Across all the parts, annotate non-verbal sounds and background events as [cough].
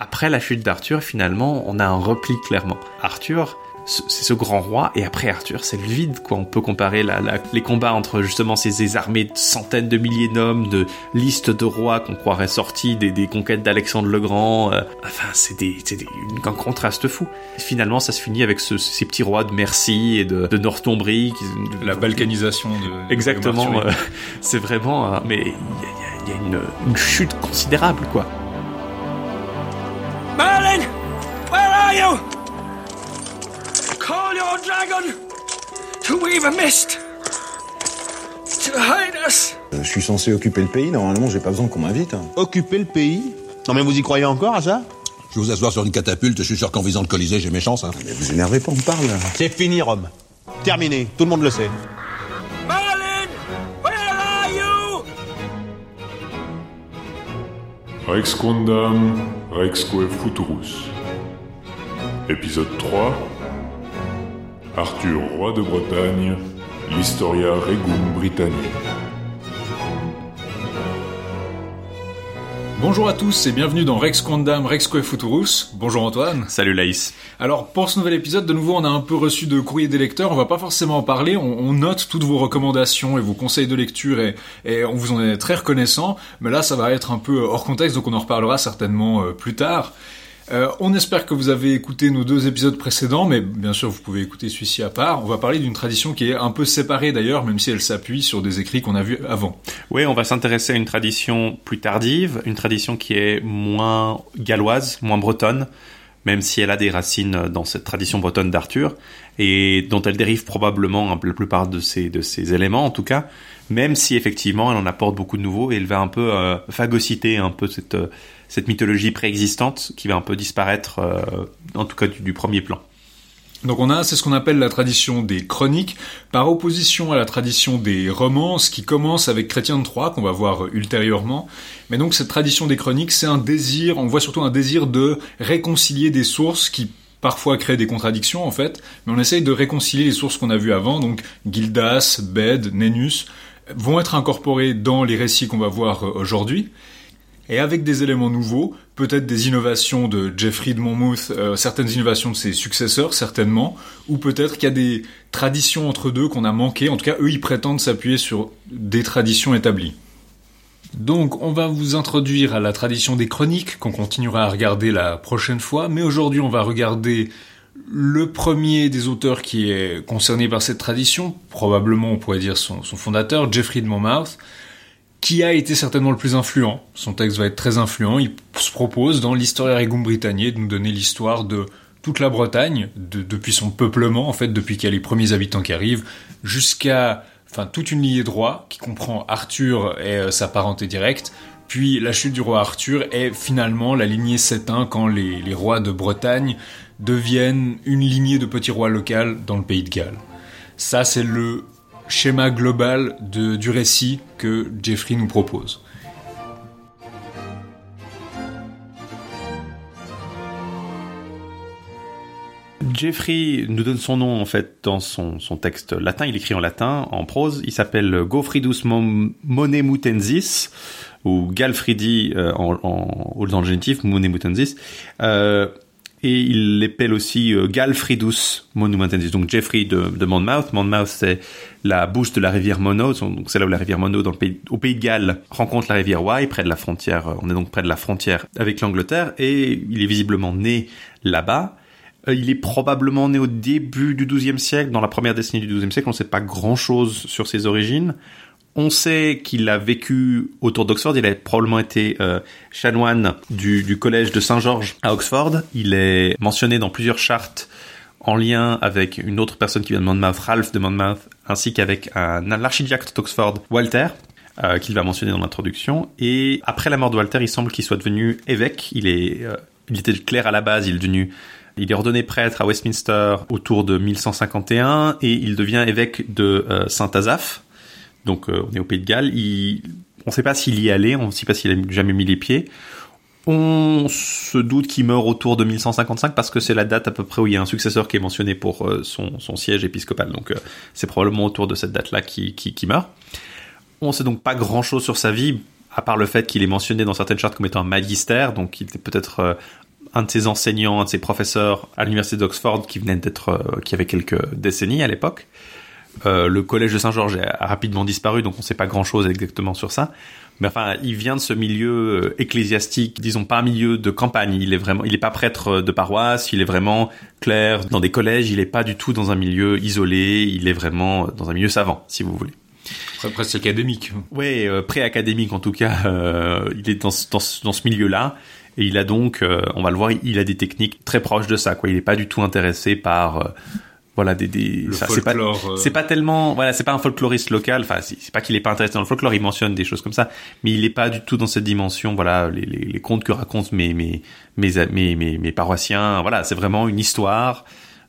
Après la chute d'Arthur, finalement, on a un repli clairement. Arthur, c'est ce grand roi, et après Arthur, c'est le vide, quoi. On peut comparer les combats entre justement ces, armées de centaines de milliers d'hommes, de listes de rois qu'on croirait sortis des, conquêtes d'Alexandre le Grand. Euh, enfin, c'est un contraste fou. finalement, ça se finit avec ces petits rois de Mercie et de, de Northumbrie. La balkanisation de. Exactement. Euh, [laughs] c'est vraiment. Euh, mais il y a, une, une chute considérable, quoi. Je suis censé occuper le pays, normalement j'ai pas besoin qu'on m'invite. Hein. Occuper le pays? Non mais vous y croyez encore à ça? Je vais vous asseoir sur une catapulte, je suis sûr qu'en visant le Colisée j'ai mes chances. Hein. Mais vous énervez pas, on parle. C'est fini Rome. Terminé, tout le monde le sait. Merlin, where are you? Rex Quondam, Rexque Futurus. Épisode 3 Arthur, roi de Bretagne, l'Historia Regum Britannique. Bonjour à tous et bienvenue dans Rex Quondam Rexque Futurus. Bonjour Antoine. Salut Laïs. Alors pour ce nouvel épisode, de nouveau on a un peu reçu de courrier des lecteurs, on va pas forcément en parler, on, note toutes vos recommandations et vos conseils de lecture et, et, on vous en est très reconnaissant, mais là ça va être un peu hors contexte donc on en reparlera certainement euh, plus tard. Euh, on espère que vous avez écouté nos deux épisodes précédents, mais bien sûr vous pouvez écouter celui-ci à part. On va parler d'une tradition qui est un peu séparée d'ailleurs, même si elle s'appuie sur des écrits qu'on a vus avant. Oui, on va s'intéresser à une tradition plus tardive, une tradition qui est moins galloise, moins bretonne, même si elle a des racines dans cette tradition bretonne d'Arthur, et dont elle dérive probablement la plupart de ces, de ces éléments en tout cas, même si effectivement elle en apporte beaucoup de nouveaux et elle va un peu euh, phagocyter un peu cette... Euh, cette mythologie préexistante qui va un peu disparaître, euh, en tout cas du, premier plan. Donc on a, c'est ce qu'on appelle la tradition des chroniques, par opposition à la tradition des romances qui commence avec Chrétien de Troyes, qu'on va voir ultérieurement. Mais donc cette tradition des chroniques, c'est un désir, on voit surtout un désir de réconcilier des sources qui parfois créent des contradictions en fait, mais on essaye de réconcilier les sources qu'on a vues avant, donc Gildas, Bed, Nenus, vont être incorporés dans les récits qu'on va voir euh, aujourd'hui et avec des éléments nouveaux, peut-être des innovations de Jeffrey de Monmouth, euh, certaines innovations de ses successeurs certainement, ou peut-être qu'il y a des traditions entre deux qu'on a manquées. En tout cas, eux, ils prétendent s'appuyer sur des traditions établies. Donc, on va vous introduire à la tradition des chroniques, qu'on continuera à regarder la prochaine fois, mais aujourd'hui, on va regarder le premier des auteurs qui est concerné par cette tradition, probablement on pourrait dire son, fondateur, Jeffrey de Monmouth, qui a été certainement le plus influent. Son texte va être très influent. Il se propose dans l'Historia Regum Britanniae de nous donner l'histoire de toute la Bretagne, depuis son peuplement, en fait, depuis qu'il y a les premiers habitants qui arrivent, jusqu'à enfin, toute une lignée de rois qui comprend Arthur et euh, sa parenté directe, puis la chute du roi Arthur et finalement la lignée s'éteint quand les rois de Bretagne deviennent une lignée de petits rois locaux dans le pays de Galles. Ça, c'est le schéma global du récit que Jeffrey nous propose. Jeffrey nous donne son nom en fait dans son, son texte latin. Il écrit en latin, en prose. Il s'appelle Goffridus Monemutensis ou Galfridi euh, en, en, dans génitif Monemutensis. Euh, et il l'appelle aussi euh, Galfridus Monumentensis, donc Jeffrey de, de Monmouth. Monmouth, c'est la bouche de la rivière Mono, donc c'est là où la rivière Mono, dans le pays, au pays de Galles, rencontre la rivière Wye, près de la frontière. Euh, on est donc près de la frontière avec l'Angleterre, et il est visiblement né là-bas. Euh, il est probablement né au début du XIIe siècle, dans la première décennie du XIIe siècle. On ne sait pas grand-chose sur ses origines. On sait qu'il a vécu autour d'Oxford. Il a probablement été euh, chanoine du, collège de Saint-Georges à Oxford. Il est mentionné dans plusieurs chartes en lien avec une autre personne qui vient de Monmouth, Ralph de Monmouth, ainsi qu'avec un, archidiacre d'Oxford, Walter, euh, qu'il va mentionner dans l'introduction. Et après la mort de Walter, il semble qu'il soit devenu évêque. Il est, euh, il était clerc à la base. Il est il est ordonné prêtre à Westminster autour de 1151 et il devient évêque de Saint-Azaph donc euh, on est au Pays de Galles. on ne sait pas s'il y allé, on ne sait pas s'il a jamais mis les pieds. On se doute qu'il meurt autour de 1155 parce que c'est la date à peu près où il y a un successeur qui est mentionné pour euh, son, siège épiscopal. Donc euh, c'est probablement autour de cette date-là qui, qui, meurt. On sait donc pas grand-chose sur sa vie, à part le fait qu'il est mentionné dans certaines chartes comme étant un magister, donc il était peut-être un de ses enseignants, un de ses professeurs à l'université d'Oxford qui venait d'être, qui avait quelques décennies à l'époque. Euh, le collège de Saint-Georges a rapidement disparu, donc on ne sait pas grand-chose exactement sur ça. Mais enfin, il vient de ce milieu euh, ecclésiastique, disons pas un milieu de campagne. Il est vraiment, il est pas prêtre de paroisse. Il est vraiment clair dans des collèges. Il est pas du tout dans un milieu isolé. Il est vraiment dans un milieu savant, si vous voulez. Presque académique. Oui, euh, pré-académique en tout cas. Euh, il est dans, ce- dans, dans ce milieu-là. Et il a donc, euh, on va le voir, il a des techniques très proches de ça. Quoi. Il n'est pas du tout intéressé par, euh, voilà, des, des c'est pas, euh. c'est pas tellement, voilà, c'est pas un folkloriste local. Enfin, c'est c'est pas qu'il est pas intéressé dans le folklore. Il mentionne des choses comme ça, mais il est pas du tout dans cette dimension. Voilà, les, les, les contes que racontent mes mes mes mes, mes, mes paroissiens. Voilà, c'est vraiment une histoire.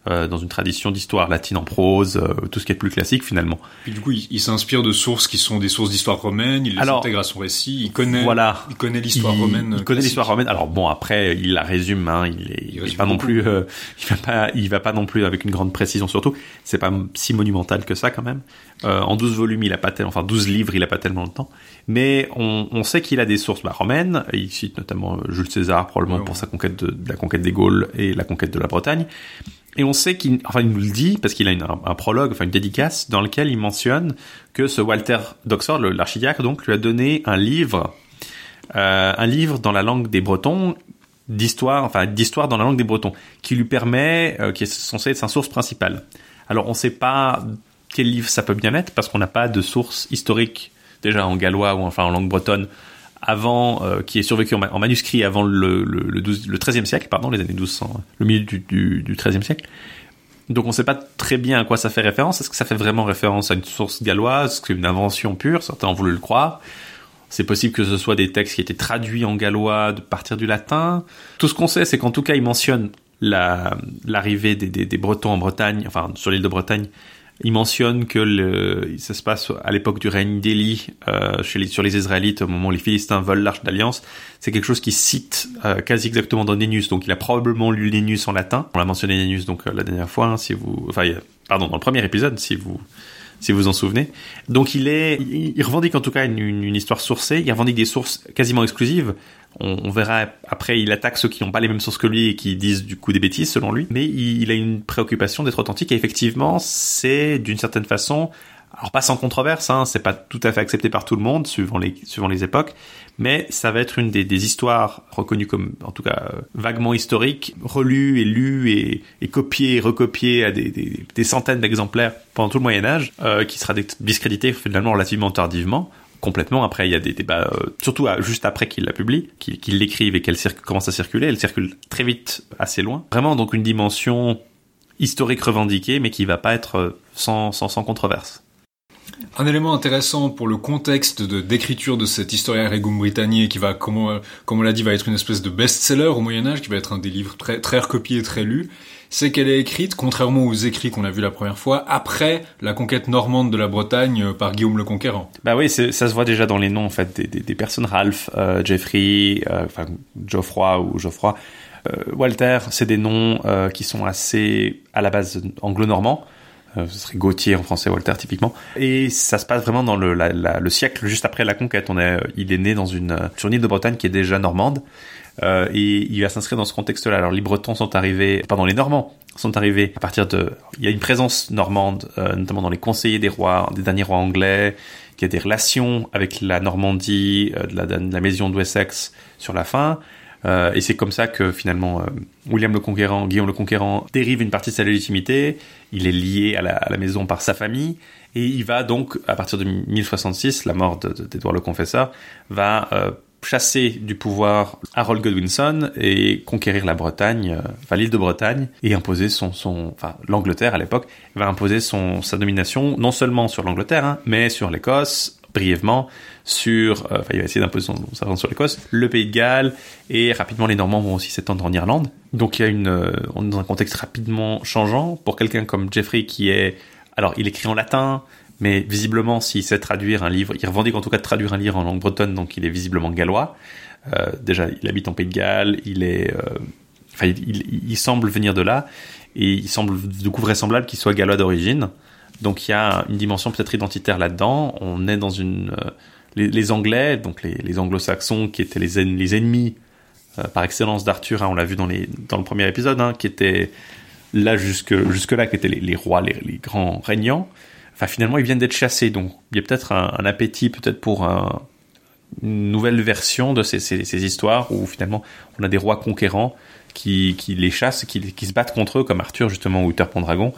Euh, dans une tradition d'histoire latine en prose, euh, tout ce qui est plus classique finalement. Puis du coup, il, il s'inspire de sources qui sont des sources d'histoire romaine, il les Alors, intègre à son récit, il connaît, Voilà. il connaît l'histoire romaine. Il connaît l'histoire romaine. Alors bon, après, il la résume. Hein, il est, il résume pas non plus. euh, il va pas. Il va pas non plus avec une grande précision. Surtout, c'est pas si monumental que ça quand même. Euh, en 12 volumes, il a pas tel, enfin 12 livres, il a pas tellement de temps. Mais on, on sait qu'il a des sources bah, romaines. Il cite notamment euh, Jules César probablement Ouais, pour sa conquête de, de la conquête des Gaules et la conquête de la Bretagne. Et on sait qu'il, enfin, il nous le dit parce qu'il a une- un, un prologue, enfin une dédicace, dans lequel il mentionne que ce Walter d'Oxford, l'archidiacre, donc, lui a donné un livre, euh, un livre dans la langue des Bretons d'histoire, enfin d'histoire dans la langue des Bretons, qui lui permet, euh, qui est censé être sa source principale. Alors, on ne sait pas quel livre ça peut bien être parce qu'on n'a pas de source historique déjà en gallois ou enfin en langue bretonne avant euh, qui est survécu en, ma- en manuscrit avant le le, le, 12 le 13e siècle pardon les années 1200 le milieu du, du, du 13e siècle donc on sait pas très bien à quoi ça fait référence est-ce que ça fait vraiment référence à une source galloise? Est-ce que c'est une invention pure? Certains ont voulu le croire c'est possible que ce soit des textes qui étaient traduits en gallois de partir du latin. Tout ce qu'on sait, c'est qu'en tout cas, il mentionne la- l'arrivée des, des, des Bretons en Bretagne, enfin sur l'île de Bretagne. Il mentionne que le, ça se passe à l'époque du règne d'Élie euh, sur les Israélites, au moment où les Philistins volent l'arche d'alliance. C'est quelque chose qui cite euh, quasi exactement dans Nénus. Donc il a probablement lu Nénus en latin. On l'a mentionné Nénus donc euh, la dernière fois, hein, si vous, enfin, pardon, dans le premier épisode, si vous si vous en souvenez. Donc il est, il, il revendique en tout cas une, une- une histoire sourcée. Il revendique des sources quasiment exclusives. On, on verra après, il attaque ceux qui n'ont pas les mêmes sources que lui et qui disent du coup des bêtises selon lui. Mais il, il a une préoccupation d'être authentique et effectivement, c'est d'une certaine façon, alors pas sans controverse, hein, c'est pas tout à fait accepté par tout le monde suivant les suivant les époques, mais ça va être une des, des histoires reconnues comme, en tout cas, vaguement historiques, relues et lues et, et copiées et recopiées à des, des, des centaines d'exemplaires pendant tout le Moyen Âge, euh, qui sera discrédité finalement relativement tardivement. Complètement. Après, il y a des débats, euh, surtout à- juste après qu'il la publie, qu'il l'écrive et qu'elle commence à circuler. Elle circule très vite, assez loin. Vraiment, donc une dimension historique revendiquée, mais qui va pas être euh, sans, sans, sans controverse. Un élément intéressant pour le contexte de d'écriture de cet Historia Regum Britanniae qui va, comme on, l'a dit, va être une espèce de best-seller au Moyen Âge, qui va être un des livres très, très recopiés et très lus, c'est qu'elle est écrite, contrairement aux écrits qu'on a vus la première fois, après la conquête normande de la Bretagne euh, par Guillaume le Conquérant. Bah oui, ça se voit déjà dans les noms en fait des, personnes. Ralph, euh, Jeffrey, euh, enfin Geoffroy ou Geoffroy, euh, Walter, c'est des noms euh, qui sont assez à la base anglo-normands. Euh, ce serait Gauthier en français, Walter typiquement. Et ça se passe vraiment dans le, la- la- le siècle juste après la conquête. On est, euh, il est né dans une euh, sur une île de Bretagne qui est déjà normande. Euh, et il va s'inscrire dans ce contexte-là. Alors les Bretons sont arrivés, pardon, les Normands sont arrivés à partir de. Il y a une présence normande, euh, notamment dans les conseillers des rois, des derniers rois anglais. Y a des relations avec la Normandie, de, la, de la maison d'Wessex sur la fin. Euh, et c'est comme ça que finalement euh, William le Conquérant, Guillaume le Conquérant, dérive une partie de sa légitimité. Il est lié à la, maison par sa famille. Et il va donc, à partir de 1066, la mort d'Édouard le Confesseur, va euh, chasser du pouvoir Harold Godwinson et conquérir la Bretagne, enfin l'île de Bretagne, et imposer son, son enfin l'Angleterre à l'époque, va imposer son, sa domination non seulement sur l'Angleterre, hein, mais sur l'Écosse, brièvement, sur, euh, enfin il va essayer d'imposer son, présence sur l'Écosse, le Pays de Galles, et rapidement les Normands vont aussi s'étendre en Irlande. Donc il y a une, euh, on est dans un contexte rapidement changeant pour quelqu'un comme Jeffrey qui est, alors il écrit en latin, mais visiblement, s'il sait traduire un livre, il revendique en tout cas de traduire un livre en langue bretonne, donc il est visiblement gallois. Euh, déjà, il habite en Pays de Galles, il est, enfin, il, il- il semble venir de là, et il semble du coup vraisemblable qu'il soit gallois d'origine. Donc il y a une dimension peut-être identitaire là-dedans. On est dans une, les, Anglais, donc les, Anglo-Saxons qui étaient les, en- les ennemis euh, par excellence d'Arthur, hein, on l'a vu dans, le premier épisode, hein, qui était là jusque, jusque-là, qui étaient les, rois, les, grands régnants. Enfin, finalement, ils viennent d'être chassés, donc il y a peut-être un, appétit, peut-être pour un, une nouvelle version de ces, histoires où finalement on a des rois conquérants qui, les chassent, qui, se battent contre eux, comme Arthur justement ou Uther Pendragon.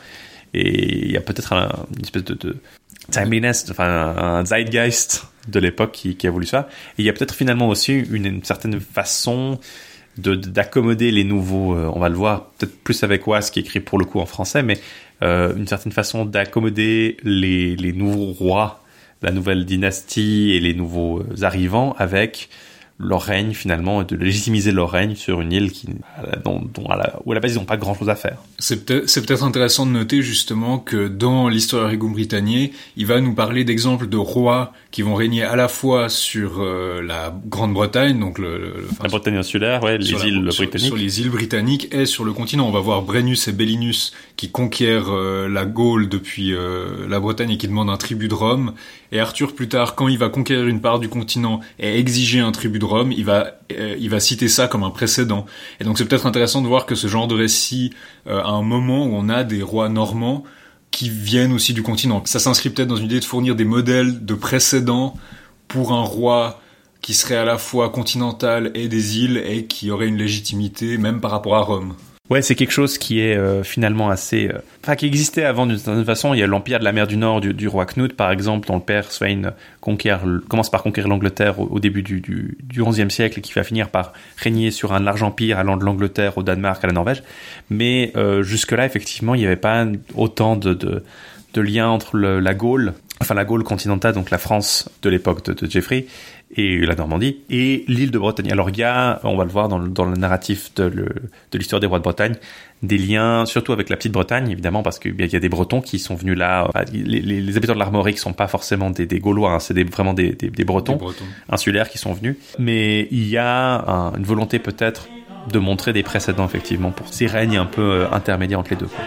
Et il y a peut-être un, une espèce de timeliness, enfin un zeitgeist de l'époque qui, a voulu ça. Et il y a peut-être finalement aussi une, certaine façon de d'accommoder les nouveaux. euh, on va le voir peut-être plus avec Was qui écrit pour le coup en français, mais euh, une certaine façon d'accommoder les, les nouveaux rois, la nouvelle dynastie et les nouveaux euh, arrivants avec leur règne finalement, et de légitimiser leur règne sur une île qui, dont, à la, où à la base ils n'ont pas grand chose à faire. C'est peut-être intéressant de noter justement que dans l'histoire Regum Britanniae, il va nous parler d'exemples de rois qui vont régner à la fois sur euh, la Grande-Bretagne, donc le, le- enfin, La Bretagne insulaire, ouais, les la- îles sur- britanniques. Sur les îles britanniques et sur le continent. On va voir Brennus et Bellinus qui conquièrent euh, la Gaule depuis euh, la Bretagne et qui demandent un tribut de Rome. Et Arthur, plus tard, quand il va conquérir une part du continent et exiger un tribut de Rome, il va, euh, il va citer ça comme un précédent. Et donc c'est peut-être intéressant de voir que ce genre de récit, euh, à un moment où on a des rois normands qui viennent aussi du continent. Ça s'inscrit peut-être dans une idée de fournir des modèles de précédents pour un roi qui serait à la fois continental et des îles et qui aurait une légitimité même par rapport à Rome. Ouais, c'est quelque chose qui est euh, finalement assez, euh, enfin qui existait avant d'une certaine façon. Il y a l'empire de la mer du Nord du, roi Knut, par exemple, dont le père Svein conquiert, commence par conquérir l'Angleterre au, début du, 11e siècle et qui va finir par régner sur un large empire allant de l'Angleterre au Danemark à la Norvège. Mais euh, jusque-là, effectivement, il n'y avait pas autant de, liens entre la Gaule, enfin la Gaule continentale, donc la France de l'époque de, de Geoffrey, et la Normandie, et l'île de Bretagne. Alors il y a, on va le voir dans le, dans le narratif de, l'histoire des rois de Bretagne, des liens, surtout avec la petite Bretagne, évidemment, parce qu'il y a des Bretons qui sont venus là. Enfin, les, les- les habitants de l'Armorique sont pas forcément des, des Gaulois, hein, c'est des- vraiment des, Bretons insulaires qui sont venus. Mais il y a un- une volonté peut-être de montrer des précédents, effectivement, pour ces règnes un peu euh, intermédiaires entre les deux. quoi.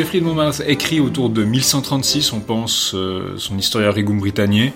Geoffrey de Monmouth écrit autour de 1136, on pense, euh, son Historia Regum Britanniae,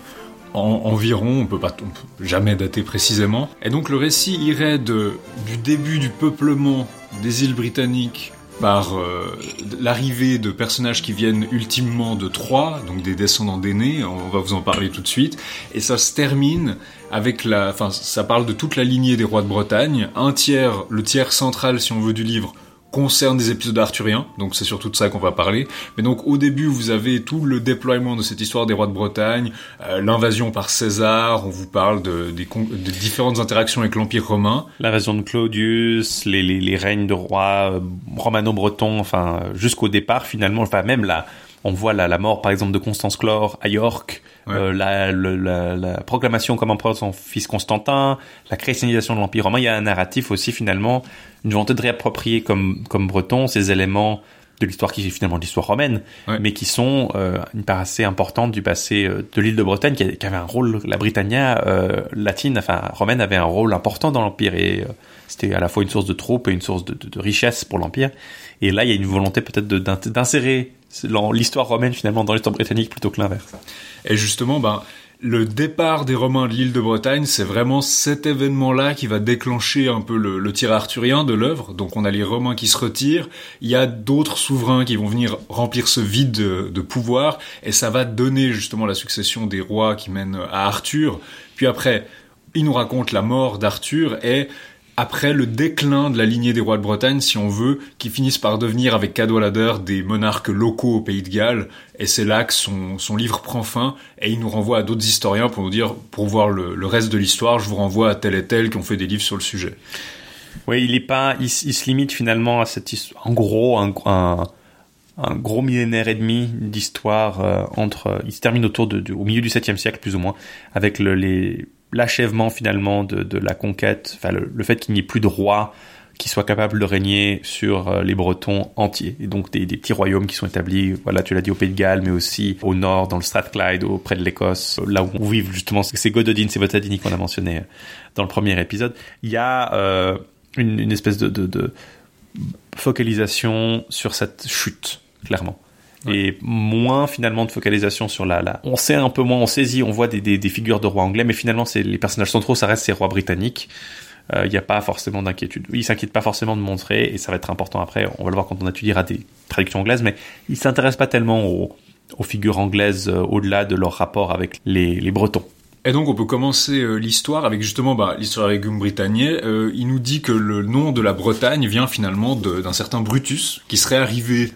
en, environ, on peut pas, peut jamais dater précisément. Et donc le récit irait du début du peuplement des îles britanniques par euh, l'arrivée de personnages qui viennent ultimement de Troie, donc des descendants d'aînés, on va vous en parler tout de suite, et ça se termine avec la, enfin ça parle de toute la lignée des rois de Bretagne, un tiers, le tiers central si on veut du livre, concerne des épisodes arthuriens, donc c'est surtout de ça qu'on va parler. Mais donc au début, vous avez tout le déploiement de cette histoire des rois de Bretagne, euh, l'invasion par César, on vous parle de, différentes interactions avec l'Empire romain. L'invasion de Claudius, les, règnes de rois euh, romano-bretons, enfin jusqu'au départ finalement, enfin même là, on voit la, la mort par exemple de Constance Chlore à York, Ouais. euh, la, le- la, la proclamation comme empereur de son fils Constantin, la chrétianisation de l'Empire romain. Il y a un narratif aussi finalement, une volonté de réapproprier comme, comme breton ces éléments de l'histoire qui est finalement de l'histoire romaine, Ouais. mais qui sont euh, une part assez importante du passé euh, de l'île de Bretagne, qui, qui avait un rôle, la Britannia latine, enfin romaine, avait un rôle important dans l'Empire, et c'était à la fois une source de troupes et une source de, de- richesse pour l'Empire. Et là, il y a une volonté peut-être d'insérer l'histoire romaine finalement dans l'histoire britannique plutôt que l'inverse. Et justement, ben, le départ des Romains de l'île de Bretagne, c'est vraiment cet événement-là qui va déclencher un peu le, tir arthurien de l'œuvre. Donc on a les Romains qui se retirent, il y a d'autres souverains qui vont venir remplir ce vide de, de pouvoir, et ça va donner justement la succession des rois qui mènent à Arthur. Puis après, il nous raconte la mort d'Arthur et après le déclin de la lignée des rois de Bretagne, si on veut, qui finissent par devenir avec Cadwallader des monarques locaux au pays de Galles. Et c'est là que son, son livre prend fin et il nous renvoie à d'autres historiens pour nous dire, pour voir le, le reste de l'histoire, je vous renvoie à tel et tel qui ont fait des livres sur le sujet. Oui, il est pas, il, il se limite finalement à cette histoire. En gros, un, un, un gros millénaire et demi d'histoire euh, entre. Il se termine autour de, de- au milieu du 7e siècle plus ou moins, avec le, les l'achèvement finalement de, la conquête, le, fait qu'il n'y ait plus de roi qui soit capable de régner sur euh, les Bretons entiers. Et donc des, petits royaumes qui sont établis, voilà, tu l'as dit au Pays de Galles, mais aussi au nord, dans le Strathclyde, auprès de l'Écosse, là où vivent justement ces Gododines, ces Votadini qu'on a mentionné dans le premier épisode. Il y a euh, une, espèce de focalisation sur cette chute, clairement. Et moins finalement de focalisation sur la, la... On sait un peu moins, on saisit, on voit des, des, des figures de rois anglais, mais finalement c'est les personnages centraux, ça reste ces rois britanniques. Il n'y a pas forcément d'inquiétude. Ils s'inquiètent pas forcément de montrer, et ça va être important après, on va le voir quand on étudiera des traductions anglaises, mais ils s'intéressent pas tellement aux, aux figures anglaises euh, au-delà de leur rapport avec les, les Bretons. Et donc on peut commencer euh, l'histoire avec justement bah, l'histoire Régum Britannier. Euh, il nous dit que le nom de la Bretagne vient finalement d'un certain Brutus qui serait arrivé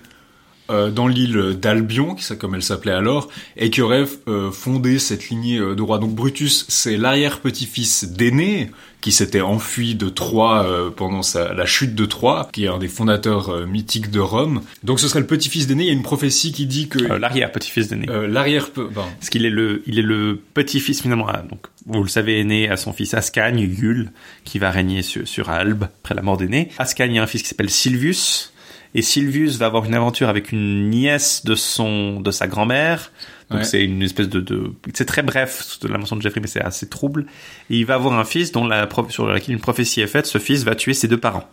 euh, dans l'île d'Albion, comme elle s'appelait alors, et qui aurait euh, fondé cette lignée euh, de rois. Donc Brutus, c'est l'arrière-petit-fils d'Aîné, qui s'était enfui de Troie euh, pendant sa, la chute de Troie, qui est un des fondateurs euh, mythiques de Rome. Donc ce serait le petit-fils d'Aîné. Il y a une prophétie qui dit que L'arrière-petit-fils d'Aîné. euh, l'arrière... ben, Parce qu'il est le, il est le petit-fils finalement, ah, donc vous le savez, aîné à son fils Ascagne, Yule, qui va régner sur, sur Albe après la mort d'Aîné. Ascagne a un fils qui s'appelle Silvius, et Silvius va avoir une aventure avec une nièce de son, de sa grand-mère. Donc Ouais. c'est une espèce de, de c'est très bref de la mention de Jeffrey, mais c'est assez trouble. Et il va avoir un fils dont la sur laquelle une prophétie est faite. Ce fils va tuer ses deux parents.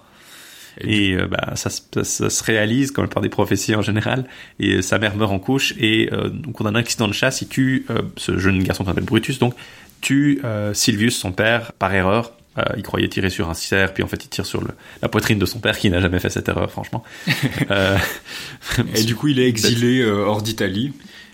Et euh, bah, ça, se- ça, ça se réalise comme par des prophéties en général. Et euh, sa mère meurt en couche. Et euh, donc on a un accident de chasse. Il tue euh, ce jeune garçon qu'on appelle Brutus. Donc tue Silvius, son père, par erreur. Euh, il croyait tirer sur un cerf, puis en fait il tire sur le, la poitrine de son père, qui n'a jamais fait cette erreur, franchement. [laughs] euh, Et du coup, il est exilé euh, hors d'Italie.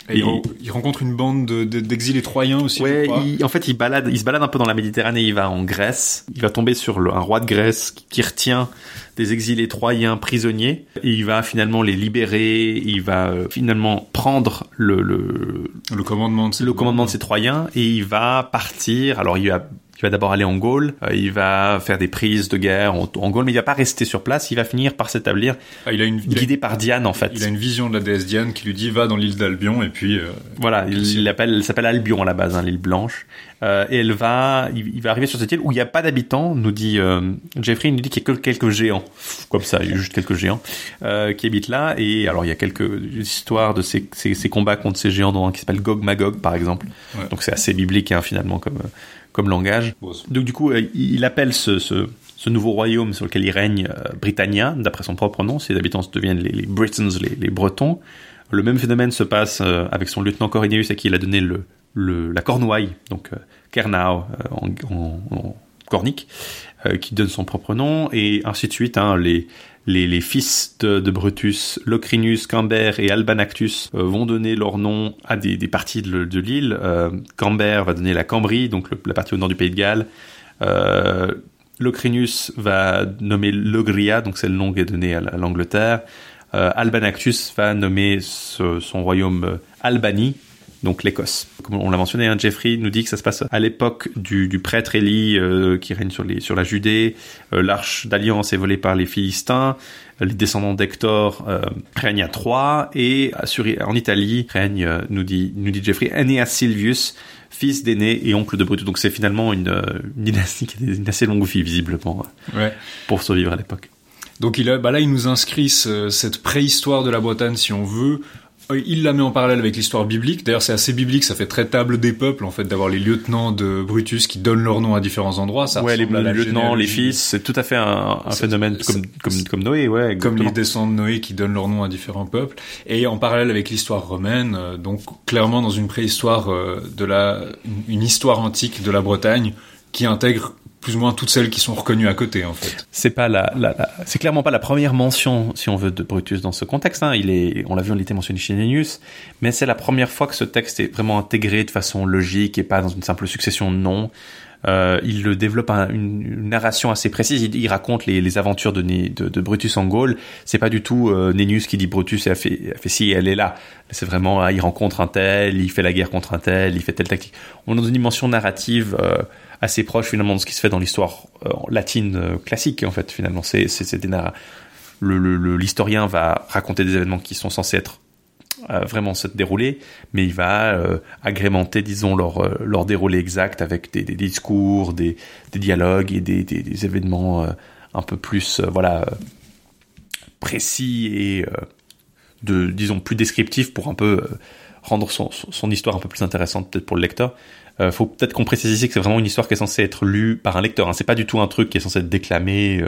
Et il, il rencontre une bande de- de- d'exilés troyens aussi. Ouais, il- en fait, il balade, il se balade un peu dans la Méditerranée. Il va en Grèce. Il va tomber sur le- un roi de Grèce qui, qui retient des exilés troyens prisonniers. Et il va finalement les libérer. Il va euh, finalement prendre le, le, Le commandement de ces le commandement de ces Troyens et il va partir. Alors il va, il va d'abord aller en Gaule. euh, il va faire des prises de guerre en, en Gaule, mais il va pas rester sur place. Il va finir par s'établir, Ah, il a une, il a- guidé par Diane en fait. il a une vision de la déesse Diane qui lui dit va dans l'île d'Albion et puis euh, Voilà, il, s'appelle Albion à la base, hein, l'île blanche. Euh, et elle va, il, il va arriver sur cette île où il n'y a pas d'habitants, nous dit euh, Jeffrey, il nous dit qu'il y a que quelques géants, comme ça, il y a juste quelques géants qui habitent là. Et alors il y a quelques histoires de ces, ces, ces combats contre ces géants, dont qui s'appelle Gog Magog par exemple. Ouais. Donc c'est assez biblique hein, finalement comme comme langage. Donc du coup, euh, il appelle ce, nouveau royaume sur lequel il règne euh, Britannia, d'après son propre nom. Ses habitants deviennent les, Britons, les, Bretons. Le même phénomène se passe euh, avec son lieutenant Corineus à qui il a donné la Cornouaille, donc euh, Kernau en, cornique, qui donne son propre nom, et ainsi de suite. Hein, les, les, fils de, Brutus, Locrinus, Camber et Albanactus euh, vont donner leur nom à des, parties de, l'île. Euh, Camber va donner la Cambrie, donc la partie au nord du pays de Galles. Euh, Locrinus va nommer Logria, donc c'est le nom qui est donné à la- à l'Angleterre. Albanactus va nommer son royaume Albanie, donc l'Écosse. Comme on l'a mentionné, hein, Jeffrey nous dit que ça se passe à l'époque du, du prêtre Élie euh, qui règne sur, les, sur la Judée. Euh, L'arche d'alliance est volée par les Philistins. Les descendants d'Hector euh, règnent à Troie et sur- en Italie règne, nous dit, nous dit Jeffrey, Aeneas Silvius, fils d'Aîné et oncle de Brutus. Donc c'est finalement une, une dynastie qui a une assez longue vie visiblement Ouais. pour survivre à l'époque. Donc il a, bah là, il nous inscrit ce- cette préhistoire de la Bretagne, si on veut. Il la met en parallèle avec l'histoire biblique. D'ailleurs, c'est assez biblique. Ça fait très table des peuples, en fait, d'avoir les lieutenants de Brutus qui donnent leur nom à différents endroits. Ça ouais, les lieutenants, les fils, c'est tout à fait un, phénomène comme, comme, comme Noé, ouais. comme les descendants de Noé qui donnent leur nom à différents peuples, et en parallèle avec l'histoire romaine, euh, donc clairement dans une préhistoire euh, de la, une histoire antique de la Bretagne qui intègre plus ou moins toutes celles qui sont reconnues à côté en fait. c'est pas la, la, la- c'est clairement pas la première mention, si on veut, de Brutus dans ce contexte. Hein. Il est, on l'a vu, on était mentionné chez Nennius, mais c'est la première fois que ce texte est vraiment intégré de façon logique et pas dans une simple succession de noms. Euh, il le développe un- une, une narration assez précise. Il, raconte les, les aventures de, de, de Brutus en Gaule. C'est pas du tout euh, Nennius qui dit Brutus a fait, a fait ci, elle est là. C'est vraiment, ah, il rencontre un tel, il fait la guerre contre un tel, il fait telle tactique. On est dans une dimension narrative euh, assez proche finalement de ce qui se fait dans l'histoire euh, latine euh, classique en fait. Finalement, c'est c'est narra- le- l'historien va raconter des événements qui sont censés être vraiment se dérouler, mais il va euh, agrémenter, disons, leur, euh, leur déroulé exact avec des, discours, des, dialogues et des, événements euh, un peu plus, voilà, précis et, de, disons, plus descriptifs pour un peu rendre son, son, histoire un peu plus intéressante peut-être pour le lecteur. Faut peut-être qu'on précise ici que c'est vraiment une histoire qui est censée être lue par un lecteur. Hein. C'est pas du tout un truc qui est censé être déclamé.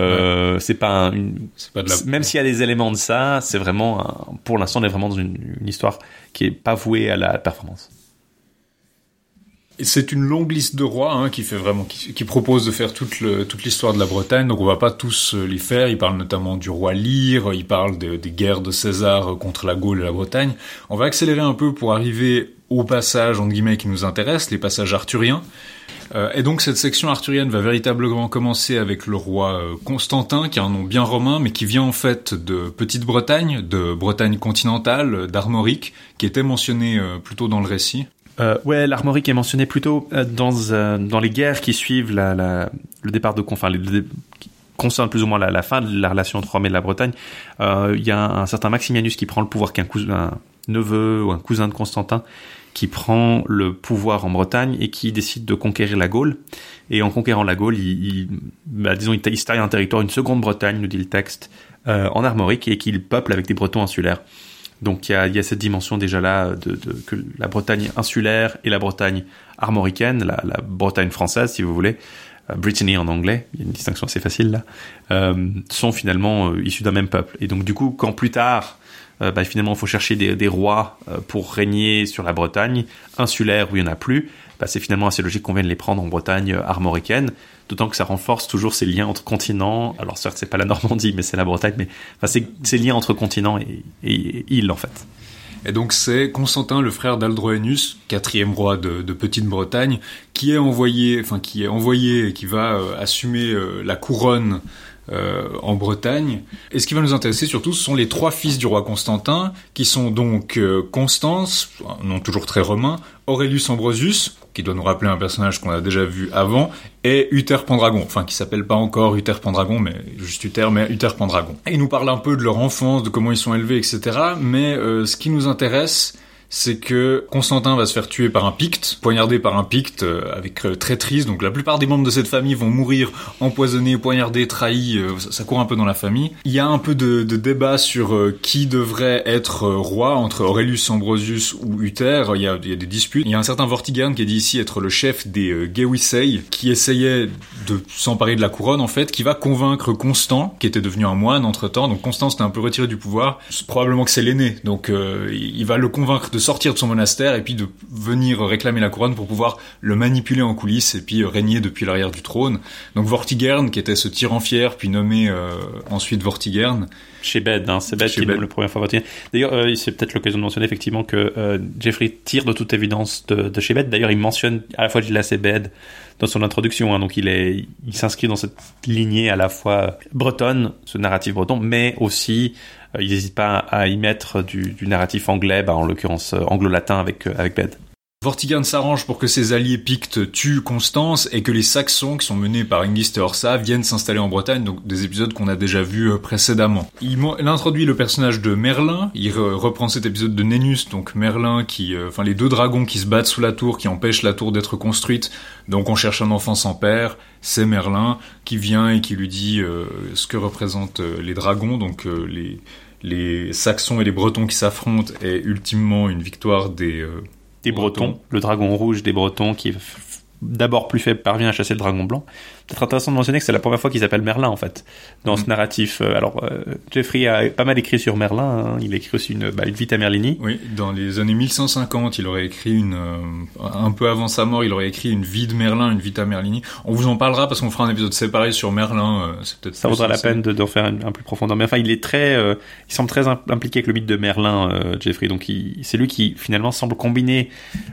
Euh, C'est pas un- une, C'est pas de la... même s'il y a des éléments de ça, c'est vraiment, un- pour l'instant, on est vraiment dans une, une histoire qui est pas vouée à la performance. C'est une longue liste de rois hein, qui fait vraiment, qui, qui propose de faire toute, le- toute l'histoire de la Bretagne. Donc on va pas tous euh, les faire. Il parle notamment du roi Lyre. Il parle de- des guerres de César euh, contre la Gaule et la Bretagne. On va accélérer un peu pour arriver au passage entre guillemets qui nous intéresse, les passages arthuriens. Euh, et donc cette section arthurienne va véritablement commencer avec le roi euh, Constantin, qui a un nom bien romain, mais qui vient en fait de Petite-Bretagne, de Bretagne continentale, euh, d'Armorique, qui était mentionné plus tôt dans le récit. Euh, ouais, l'armorique est mentionné plutôt dans dans les guerres qui suivent le départ de enfin qui concernent plus ou moins la, fin de la relation entre Rome et la Bretagne. Il y a un, certain Maximianus qui prend le pouvoir, qui est un, cousin, un neveu ou un cousin de Constantin, qui prend le pouvoir en Bretagne et qui décide de conquérir la Gaule. Et en conquérant la Gaule, il, il bah, disons, il, il taille un territoire, une seconde Bretagne, nous dit le texte, euh, en armorique et qu'il peuple avec des Bretons insulaires. Donc il y a, cette dimension déjà là de, que la Bretagne insulaire et la Bretagne armoricaine, la, Bretagne française si vous voulez, euh, Brittany en anglais, il y a une distinction assez facile là, euh, sont finalement issus d'un même peuple. Et donc du coup, quand plus tard, euh, bah, finalement, il faut chercher des, rois euh, pour régner sur la Bretagne insulaire où il n'y en a plus, bah, c'est finalement assez logique qu'on vienne les prendre en Bretagne euh, armoricaine, d'autant que ça renforce toujours ces liens entre continents. Alors certes, c'est pas la Normandie, mais c'est la Bretagne, mais enfin, ces liens entre continents et, îles en fait. Et donc c'est Constantin, le frère d'Aldroenus, quatrième roi de, Petite-Bretagne, qui est envoyé, enfin qui est envoyé et qui va euh, assumer la couronne euh, en Bretagne. Et ce qui va nous intéresser surtout, ce sont les trois fils du roi Constantin, qui sont donc euh, Constance, nom toujours très romain, Aurelius Ambrosius, qui doit nous rappeler un personnage qu'on a déjà vu avant, et Uther Pendragon, enfin qui s'appelle pas encore Uther Pendragon, mais juste Uther, mais Uther Pendragon. Et il nous parle un peu de leur enfance, de comment ils sont élevés, etc. Mais euh, ce qui nous intéresse, c'est que Constantin va se faire tuer par un Picte, poignardé par un Picte euh, avec euh, traîtrise. Donc la plupart des membres de cette famille vont mourir empoisonnés, poignardés, trahis. euh, ça, court un peu dans la famille. Il y a un peu de, de débat sur qui devrait être roi entre Aurelius Ambrosius ou Uther. Il y, a, il y a des disputes. Il y a un certain Vortigern qui est dit ici être le chef des Gewisei, qui essayait de s'emparer de la couronne en fait, qui va convaincre Constant, qui était devenu un moine entre temps. Donc Constant s'était un peu retiré du pouvoir. Probablement que c'est l'aîné. Donc euh, il va le convaincre de sortir de son monastère et puis de venir réclamer la couronne pour pouvoir le manipuler en coulisses et puis euh, régner depuis l'arrière du trône. Donc Vortigern, qui était ce tyran fier, puis nommé euh, ensuite Vortigern, Chez Bed, hein, c'est Bed qui nomme le premier fois Vortigern. D'ailleurs, euh, c'est peut-être l'occasion de mentionner effectivement que euh, Jeffrey tire de toute évidence de, de chez Bed. D'ailleurs, il mentionne à la fois Gilas et Bed dans son introduction, hein, donc il est, il s'inscrit dans cette lignée à la fois bretonne, ce narratif breton, mais aussi euh, il n'hésite pas à y mettre du, du narratif anglais, bah, en l'occurrence euh, anglo-latin avec euh, avec Bed. Vortigern s'arrange pour que ses alliés pictes tuent Constance et que les Saxons, qui sont menés par Hengist et Horsa, viennent s'installer en Bretagne, donc des épisodes qu'on a déjà vus euh, précédemment. Il, introduit le personnage de Merlin, il re- reprend cet épisode de Nenus, donc Merlin qui, euh, enfin les deux dragons qui se battent sous la tour, qui empêchent la tour d'être construite, donc on cherche un enfant sans père, c'est Merlin qui vient et qui lui dit euh, ce que représentent les dragons, donc les les Saxons et les Bretons qui s'affrontent et ultimement une victoire des Des Bretons, Bretons. le dragon rouge des Bretons qui d'abord plus faible parvient à chasser le dragon blanc. Peut-être intéressant de mentionner que c'est la première fois qu'il s'appelle Merlin en fait dans ce Mhm. narratif. Euh, Alors euh, Jeffrey a pas mal écrit sur Merlin. hein. Il a écrit aussi une, bah, une Vita Merlini. Oui, dans les années 1150, il aurait écrit une, euh, un peu avant sa mort, il aurait écrit une vie de Merlin, une Vita Merlini. On vous en parlera parce qu'on fera un épisode séparé sur Merlin. euh, c'est peut-être Ça vaudra la peine de- d'en faire un, un plus profondeur. Mais enfin, il est très, il semble très im- impliqué avec le mythe de Merlin, Jeffrey. Donc, c'est lui qui finalement semble combiner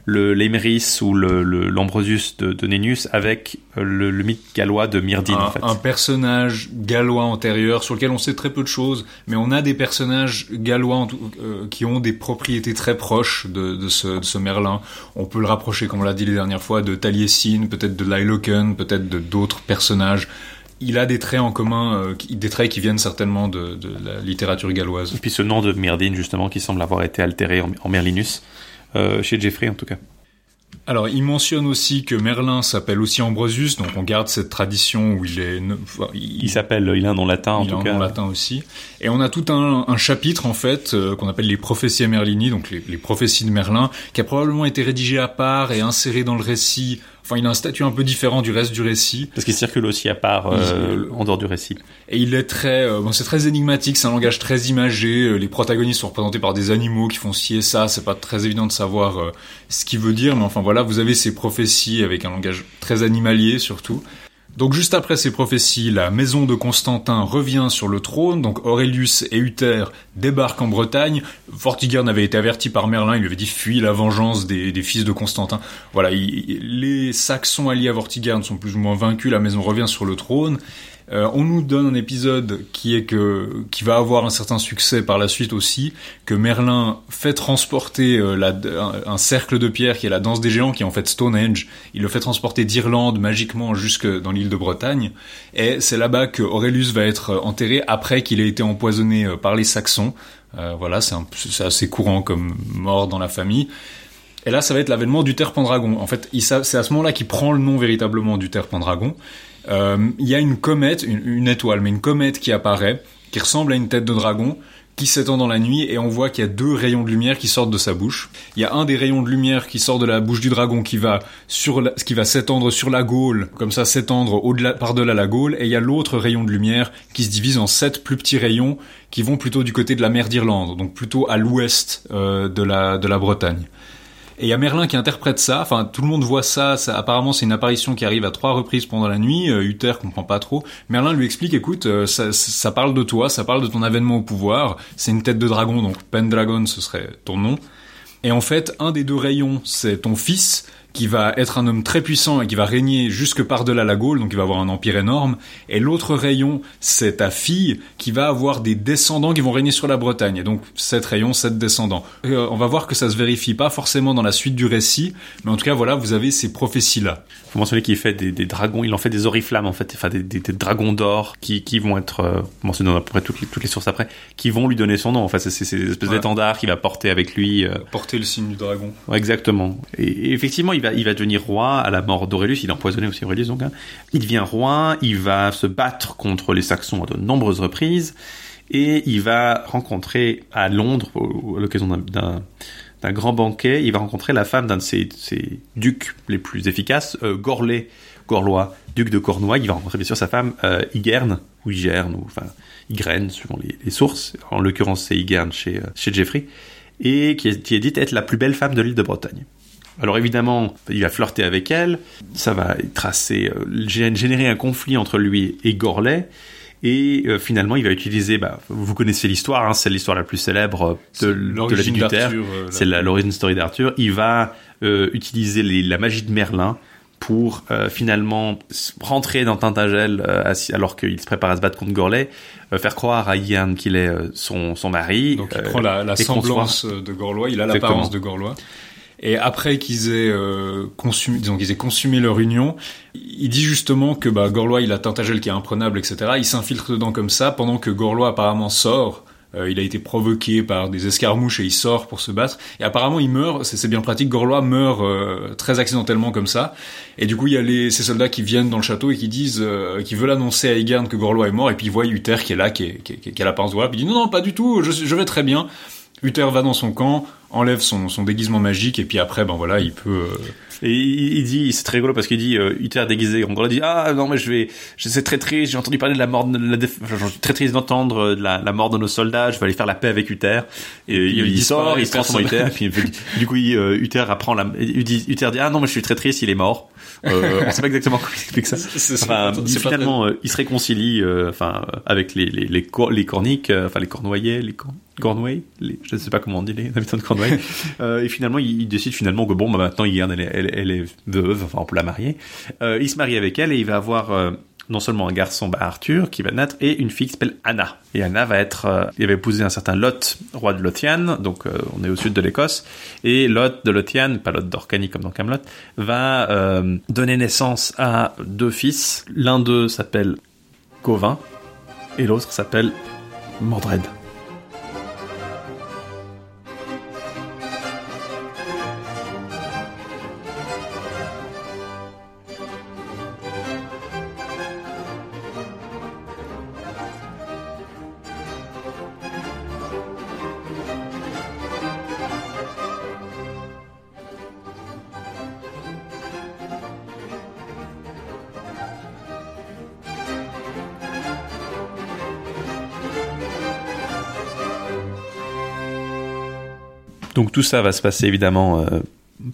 le l'Emeris ou le l'Ambrosius de, de Nennius avec le, le mythe gallois de Myrdin, un, en fait. un personnage gallois antérieur sur lequel on sait très peu de choses, mais on a des personnages gallois euh, qui ont des propriétés très proches de, de, ce, de ce Merlin. On peut le rapprocher, comme on l'a dit les dernières fois, de Taliesin, peut-être de Lyloken, peut-être de d'autres personnages. Il a des traits en commun, euh, des traits qui viennent certainement de, de la littérature galloise. Et puis ce nom de Myrdin, justement, qui semble avoir été altéré en, en Merlinus, euh, chez Jeffrey en tout cas. Alors, il mentionne aussi que Merlin s'appelle aussi Ambrosius, donc on garde cette tradition où il est... enfin, Il s'appelle, il a un nom latin en il tout a un cas. nom latin aussi. Et on a tout un, un chapitre en fait euh, qu'on appelle les prophéties Merlini, donc les, les prophéties de Merlin, qui a probablement été rédigé à part et inséré dans le récit. Enfin, il a un statut un peu différent du reste du récit. Parce qu'il circule aussi à part, euh, en dehors du récit. Et il est très, euh, bon, c'est très énigmatique, c'est un langage très imagé. euh, Les protagonistes sont représentés par des animaux qui font ci et ça. C'est pas très évident de savoir euh, ce qu'il veut dire, mais enfin voilà, vous avez ces prophéties avec un langage très animalier surtout. Donc juste après ces prophéties, la maison de Constantin revient sur le trône, donc Aurelius et Uther débarquent en Bretagne. Vortigern avait été averti par Merlin, il lui avait dit fuis la vengeance des, fils de Constantin. Voilà, il- les Saxons alliés à Vortigern sont plus ou moins vaincus, la maison revient sur le trône. Euh, on nous donne un épisode qui est que qui va avoir un certain succès par la suite aussi, que Merlin fait transporter euh, un, cercle de pierre qui est la danse des géants, qui est en fait Stonehenge. Il le fait transporter d'Irlande magiquement jusque dans l'île de Bretagne, et c'est là-bas que Aurelius va être enterré après qu'il ait été empoisonné euh, par les Saxons. Euh, voilà, c'est assez courant comme mort dans la famille. Et là, ça va être l'avènement d'Uther Pendragon. En fait, c'est à ce moment-là qu'il prend le nom véritablement d'Uther Pendragon. Euh, il y a une comète, une, étoile, mais une comète qui apparaît, qui ressemble à une tête de dragon, qui s'étend dans la nuit, et on voit qu'il y a deux rayons de lumière qui sortent de sa bouche. Il y a un des rayons de lumière qui sort de la bouche du dragon qui va sur qui va s'étendre sur la Gaule, comme ça s'étendre au-delà, par-delà la Gaule, et il y a l'autre rayon de lumière qui se divise en sept plus petits rayons qui vont plutôt du côté de la mer d'Irlande, donc plutôt à l'ouest euh, de la de la Bretagne. Et il y a Merlin qui interprète ça. Enfin, tout le monde voit ça. apparemment, c'est une apparition qui arrive à trois reprises pendant la nuit. Euh, Uther comprend pas trop. Merlin lui explique, écoute, euh, ça, ça parle de toi, ça parle de ton avènement au pouvoir. C'est une tête de dragon, donc Pendragon, ce serait ton nom. Et en fait, un des deux rayons, c'est ton fils, qui va être un homme très puissant et qui va régner jusque par-delà la Gaule, donc il va avoir un empire énorme. Et l'autre rayon, c'est ta fille, qui va avoir des descendants qui vont régner sur la Bretagne. Et donc, sept rayons, sept descendants. Euh, on va voir que ça se vérifie pas forcément dans la suite du récit, mais en tout cas, voilà, vous avez ces prophéties-là. Faut mentionner qu'il fait des, des dragons, il en fait des oriflammes en fait, enfin des, des, des dragons d'or qui, qui vont être euh, mentionnés dans à peu près toutes les, toutes les sources après, qui vont lui donner son nom. En fait, c'est c'est ces espèces Ouais. d'étendards qu'il va porter avec lui. euh, Porter le signe du dragon. Ouais, exactement. Et, et effectivement, il va, il va devenir roi à la mort d'Aurelius. Il a empoisonné aussi Aurelius, donc. hein. Il devient roi. Il va se battre contre les Saxons à de nombreuses reprises. Et il va rencontrer à Londres, à l'occasion d'un- d'un grand banquet, il va rencontrer la femme d'un de ses, ducs les plus efficaces, euh, Gorlais, Gorlois, duc de Cornouailles. Il va rencontrer bien sûr sa femme euh, Igerne, ou Igerne, ou enfin Igraine, suivant les, sources. En l'occurrence, c'est Igerne chez, euh, chez Jeffrey et qui est, qui dite être la plus belle femme de l'île de Bretagne. Alors évidemment, il va flirter avec elle, ça va tracer, euh, gé- générer un conflit entre lui et Gorlais, et euh, finalement il va utiliser, bah, vous connaissez l'histoire, hein, c'est l'histoire la plus célèbre euh, de, de la vie du Terre, euh, c'est l'origine story d'Arthur. Il va utiliser les- la magie de Merlin pour euh, finalement rentrer dans Tintagel euh, alors qu'il se prépare à se battre contre Gorlais, euh, faire croire à Ian qu'il est son, son mari. Donc il prend la, la semblance de Gorlois, il a l'apparence de Gorlois. Et après qu'ils aient euh, consumé, disons qu'ils aient consumé leur union, il dit justement que bah, Gorlois il a Tintagel qui est imprenable, etc. Il s'infiltre dedans comme ça, pendant que Gorlois apparemment sort. Euh, il a été provoqué par des escarmouches et il sort pour se battre. Et apparemment il meurt, c'est bien pratique, Gorlois meurt euh, très accidentellement comme ça. Et du coup il y a les, ces soldats qui viennent dans le château et qui disent, euh, qui veulent annoncer à Egern que Gorlois est mort. Et puis ils voient Uther qui est là, qui, est, qui, est- qui a l'apparence de Gorlois. Puis il dit non non pas du tout, je, je vais très bien. Uther va dans son camp, enlève son, son déguisement magique et puis après ben voilà il peut euh, Et il, il dit, c'est très rigolo parce qu'il dit, euh, Uther déguisé en Gorlais dit, ah non mais je vais, je c'est très triste, j'ai entendu parler de la mort, de la déf- enfin, je suis très triste d'entendre euh, de la, la mort de nos soldats, je vais aller faire la paix avec Uther. Et, il, il il sort, il se transforme en. Uther, puis il- du coup il, euh, Uther apprend la, il dit, Uther dit, ah non mais je suis très triste, il est mort. Euh, on sait pas exactement comment il explique ça. c'est- Enfin, c'est il- pas très- finalement, euh, il se réconcilie, euh, enfin, euh, avec les les les, cor- les corniques, euh, enfin les cornouillais, les cor- cornouailles, les, je ne sais pas comment on dit les habitants de [laughs] Euh, et finalement, il, décide finalement que bon, bah, maintenant, Ygerne, elle, est- elle, est veuve, enfin, on peut la marier. Euh, il se marie avec elle et il va avoir euh, non seulement un garçon, bah, Arthur, qui va naître, et une fille qui s'appelle Anna. Et Anna va être, euh, il va épouser un certain Lot, roi de Lothian, donc euh, on est au sud de l'Écosse, et Lot de Lothian, pas Lot d'Orcanie comme dans Camelot, va donner naissance à deux fils. L'un d'eux s'appelle Gauvin, et l'autre s'appelle Mordred. Donc tout ça va se passer évidemment euh,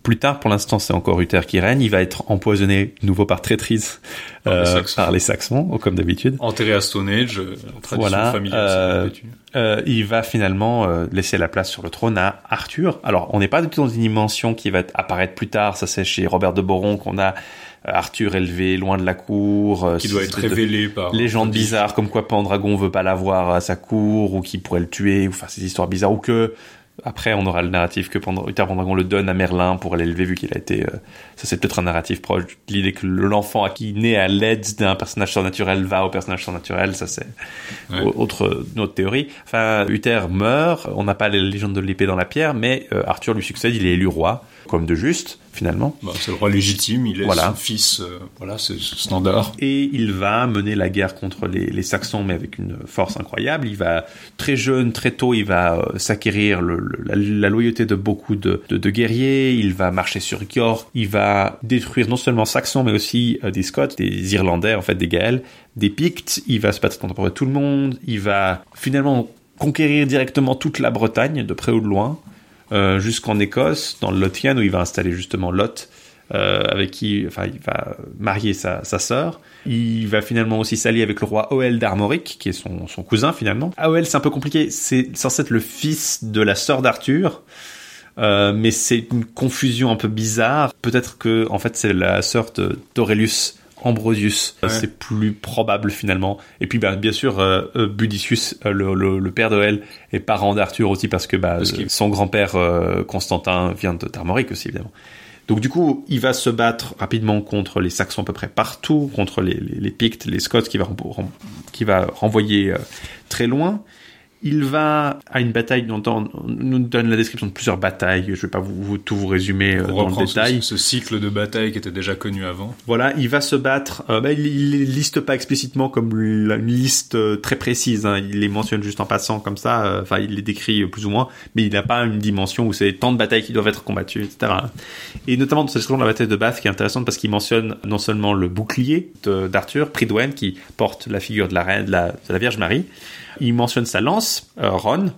plus tard. Pour l'instant, c'est encore Uther qui règne. Il va être empoisonné de nouveau par traîtrise Par les euh, Saxons. par les Saxons, comme d'habitude. Enterré à Stone Age, euh, tradition Voilà, familiale. euh, il va finalement laisser la place sur le trône à Arthur. Alors, on n'est pas du tout dans une dimension qui va apparaître plus tard. Ça, c'est chez Robert de Boron qu'on a Arthur élevé loin de la cour. Qui doit être révélé par... légendes Odile. bizarres comme quoi Pendragon veut pas l'avoir à sa cour ou qui pourrait le tuer ou faire ces histoires bizarres ou que après on aura le narratif que Uther Pendragon le donne à Merlin pour l'élever vu qu'il a été euh, ça c'est peut-être un narratif proche. L'idée que l'enfant qui naît à l'aide d'un personnage surnaturel va au personnage surnaturel ça c'est Ouais. au- autre théorie. Enfin Uther meurt. On n'a pas les légendes de l'épée dans la pierre mais euh, Arthur lui succède. Il est élu roi comme de juste finalement Bah, c'est le roi légitime, il est Voilà. son fils, euh, voilà, c'est standard. et il va mener la guerre contre les, les Saxons, mais avec une force incroyable. Il va très jeune, très tôt, il va euh, s'acquérir la, la loyauté de beaucoup de, de- de guerriers. Il va marcher sur York. Il va détruire non seulement Saxons, mais aussi euh, des Scots, des Irlandais, en fait, des Gaëls, des Pictes. Il va se battre contre tout le monde. Il va finalement conquérir directement toute la Bretagne, de près ou de loin, jusqu'en Écosse, dans le Lothian, où il va installer justement Lot euh, avec qui, enfin, il va marier sa, sœur. Il va finalement aussi s'allier avec le roi Oel d'Armoric, qui est son, cousin finalement. Oel, c'est un peu compliqué. C'est censé être le fils de la sœur d'Arthur. Euh, mais c'est une confusion un peu bizarre. Peut-être que en fait c'est la sœur d'Aurelius Ambrosius. Ouais. C'est plus probable finalement. Et puis bah, bien sûr euh, euh, Budicius, euh, le, le, le père d'Oel, est parent d'Arthur aussi parce que bah, Parce euh, son grand-père euh, Constantin vient de d'Armoric aussi évidemment. Donc du coup, il va se battre rapidement contre les Saxons à peu près partout, contre les, les, les Pictes, les Scots, qui va, qui va renvoyer euh, très loin. Il va à une bataille dont on nous donne la description de plusieurs batailles. Je vais pas vous, vous- tout vous résumer euh, Pour dans le ce, détail. ce cycle de bataille qui était déjà connu avant. Voilà, il va se battre. euh, bah, il, il les liste pas explicitement comme une liste euh, très précise. hein. Il les mentionne juste en passant comme ça. euh, Enfin, il les décrit plus ou moins, mais il n'a pas une dimension où c'est tant de batailles qui doivent être combattues, etc. Et notamment dans cette section de la bataille de Bath, qui est intéressante parce qu'il mentionne non seulement le bouclier d'Arthur, Pridwen, qui porte la figure de la reine, de la, de la Vierge Marie. Il mentionne sa lance, euh, Ron,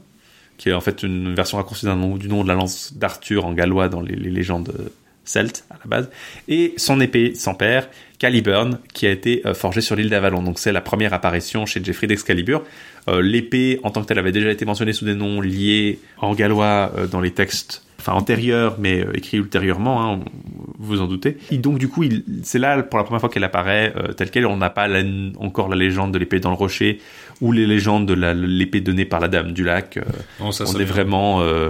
qui est en fait une version raccourcie nom- du nom de la lance d'Arthur en gallois dans les, légendes euh, celtes à la base, et son épée sans père, Caliburn, qui a été euh, forgée sur l'île d'Avalon. Donc c'est la première apparition chez Geoffrey d'Excalibur. Euh, L'épée en tant que telle avait déjà été mentionnée sous des noms liés en gallois dans les textes enfin antérieurs mais écrits ultérieurement, hein, vous en doutez. Et donc du coup, c'est là pour la première fois qu'elle apparaît telle quelle. On n'a pas encore la légende de l'épée dans le rocher ou les légendes de l'épée donnée par la Dame du Lac. euh, Non, ça, on ça est vraiment. euh,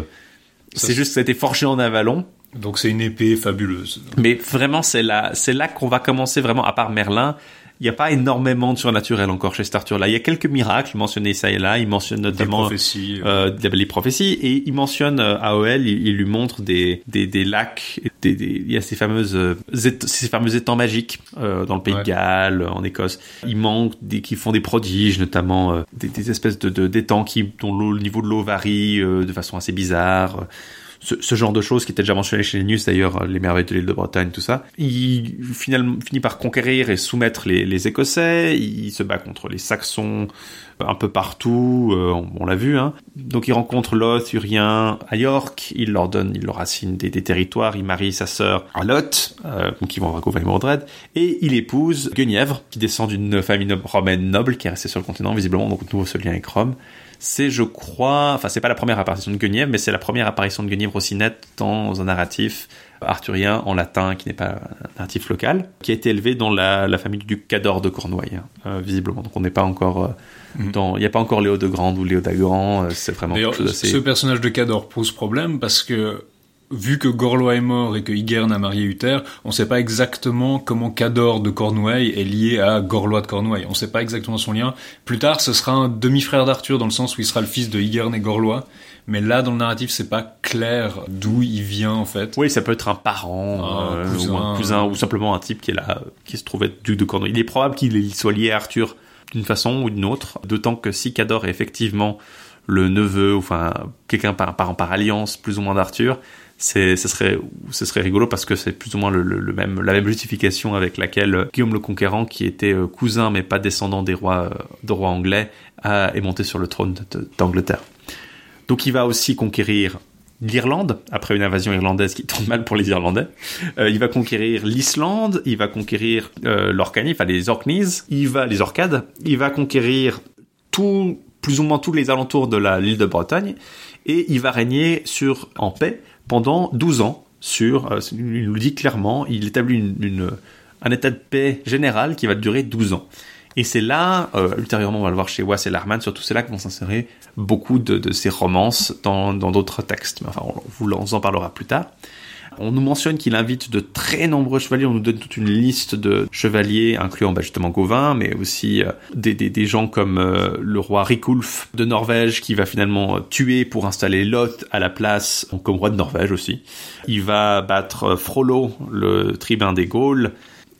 c'est- juste que ça a été forgé en Avalon. Donc c'est une épée fabuleuse. Mais vraiment, c'est là, c'est là qu'on va commencer vraiment, à part Merlin. Il n'y a pas énormément de surnaturel encore chez cet Arthur-là. Il y a quelques miracles mentionnés ça et là. Il mentionne Des notamment prophéties. euh, euh, des- les prophéties et il mentionne euh, AOL, il, il lui montre des, des, des lacs, des, des- il y a ces fameuses euh, ces fameux étangs magiques euh, dans le pays Ouais. de Galles, en Écosse. Il manque des qui font des prodiges, notamment euh, des, des espèces de de- d'étangs qui dont le niveau de l'eau varie euh, de façon assez bizarre. Ce, genre de choses qui était déjà mentionné chez Linus d'ailleurs, les merveilles de l'île de Bretagne, tout ça. Il finalement finit par conquérir et soumettre les, les Écossais. Il se bat contre les Saxons euh, un peu partout. euh, on l'a vu. Hein. Donc il rencontre Loth, Urien à York. Il leur donne, il leur assigne des, territoires. Il marie sa sœur à Lot, euh, ils vont et Mordred. Et il épouse Guenièvre, qui descend d'une famille romaine noble qui est restée sur le continent visiblement. Donc de nouveau ce lien avec Rome. C'est, je crois, enfin c'est pas la première apparition de Guenièvre, mais c'est la première apparition de Guenièvre aussi nette dans un narratif arthurien en latin qui n'est pas un narratif local, qui a été élevé dans la, la famille du Cador de Cornouailles, hein, euh, visiblement. Donc on n'est pas encore euh, dans, il n'y a pas encore Léo de Grande ou Léo d'Agrand, euh, c'est vraiment D'ailleurs, ce personnage de Cador pose problème parce que vu que Gorlois est mort et que Igern a marié Uther, on ne sait pas exactement comment Cador de Cornouailles est lié à Gorlois de Cornouailles. On ne sait pas exactement son lien. Plus tard, ce sera un demi-frère d'Arthur dans le sens où il sera le fils de Igern et Gorlois. Mais là, dans le narratif, c'est pas clair d'où il vient en fait. Oui, ça peut être un parent, Un euh, cousin. ou un cousin, ou simplement un type qui est là, qui se trouve être duc de Cornouailles. Il est probable qu'il soit lié à Arthur d'une façon ou d'une autre, d'autant que si Cador est effectivement le neveu, enfin quelqu'un par, par, par alliance plus ou moins d'Arthur, ce serait, ce serait rigolo parce que c'est plus ou moins le, même, la même justification avec laquelle euh, Guillaume le Conquérant, qui était euh, cousin mais pas descendant des rois, euh, rois anglais, est monté sur le trône d'Angleterre. Donc il va aussi conquérir l'Irlande, après une invasion irlandaise qui [laughs] tourne mal pour les Irlandais. Il va conquérir l'Islande, il va conquérir euh, l'Orcanie, enfin les Orkneys, il va les Orcades, il va conquérir tout, plus ou moins tous les alentours de l'île de Bretagne, et il va régner sur en paix pendant 12 ans. Sur, euh, il nous dit clairement, il établit une, un état de paix général qui va durer 12 ans. Et c'est là, euh, ultérieurement, on va le voir chez Wass et Larman, surtout c'est là que vont s'insérer beaucoup de, de ces romances dans d'autres textes. Mais Enfin, on vous en parlera plus tard. On nous mentionne qu'il invite de très nombreux chevaliers, on nous donne toute une liste de chevaliers, incluant bah, justement Gauvin, mais aussi euh, des, gens comme euh, le roi Riculf de Norvège, qui va finalement euh, tuer pour installer Lot à la place, comme roi de Norvège aussi. Il va battre Frollo, le tribun des Gaules.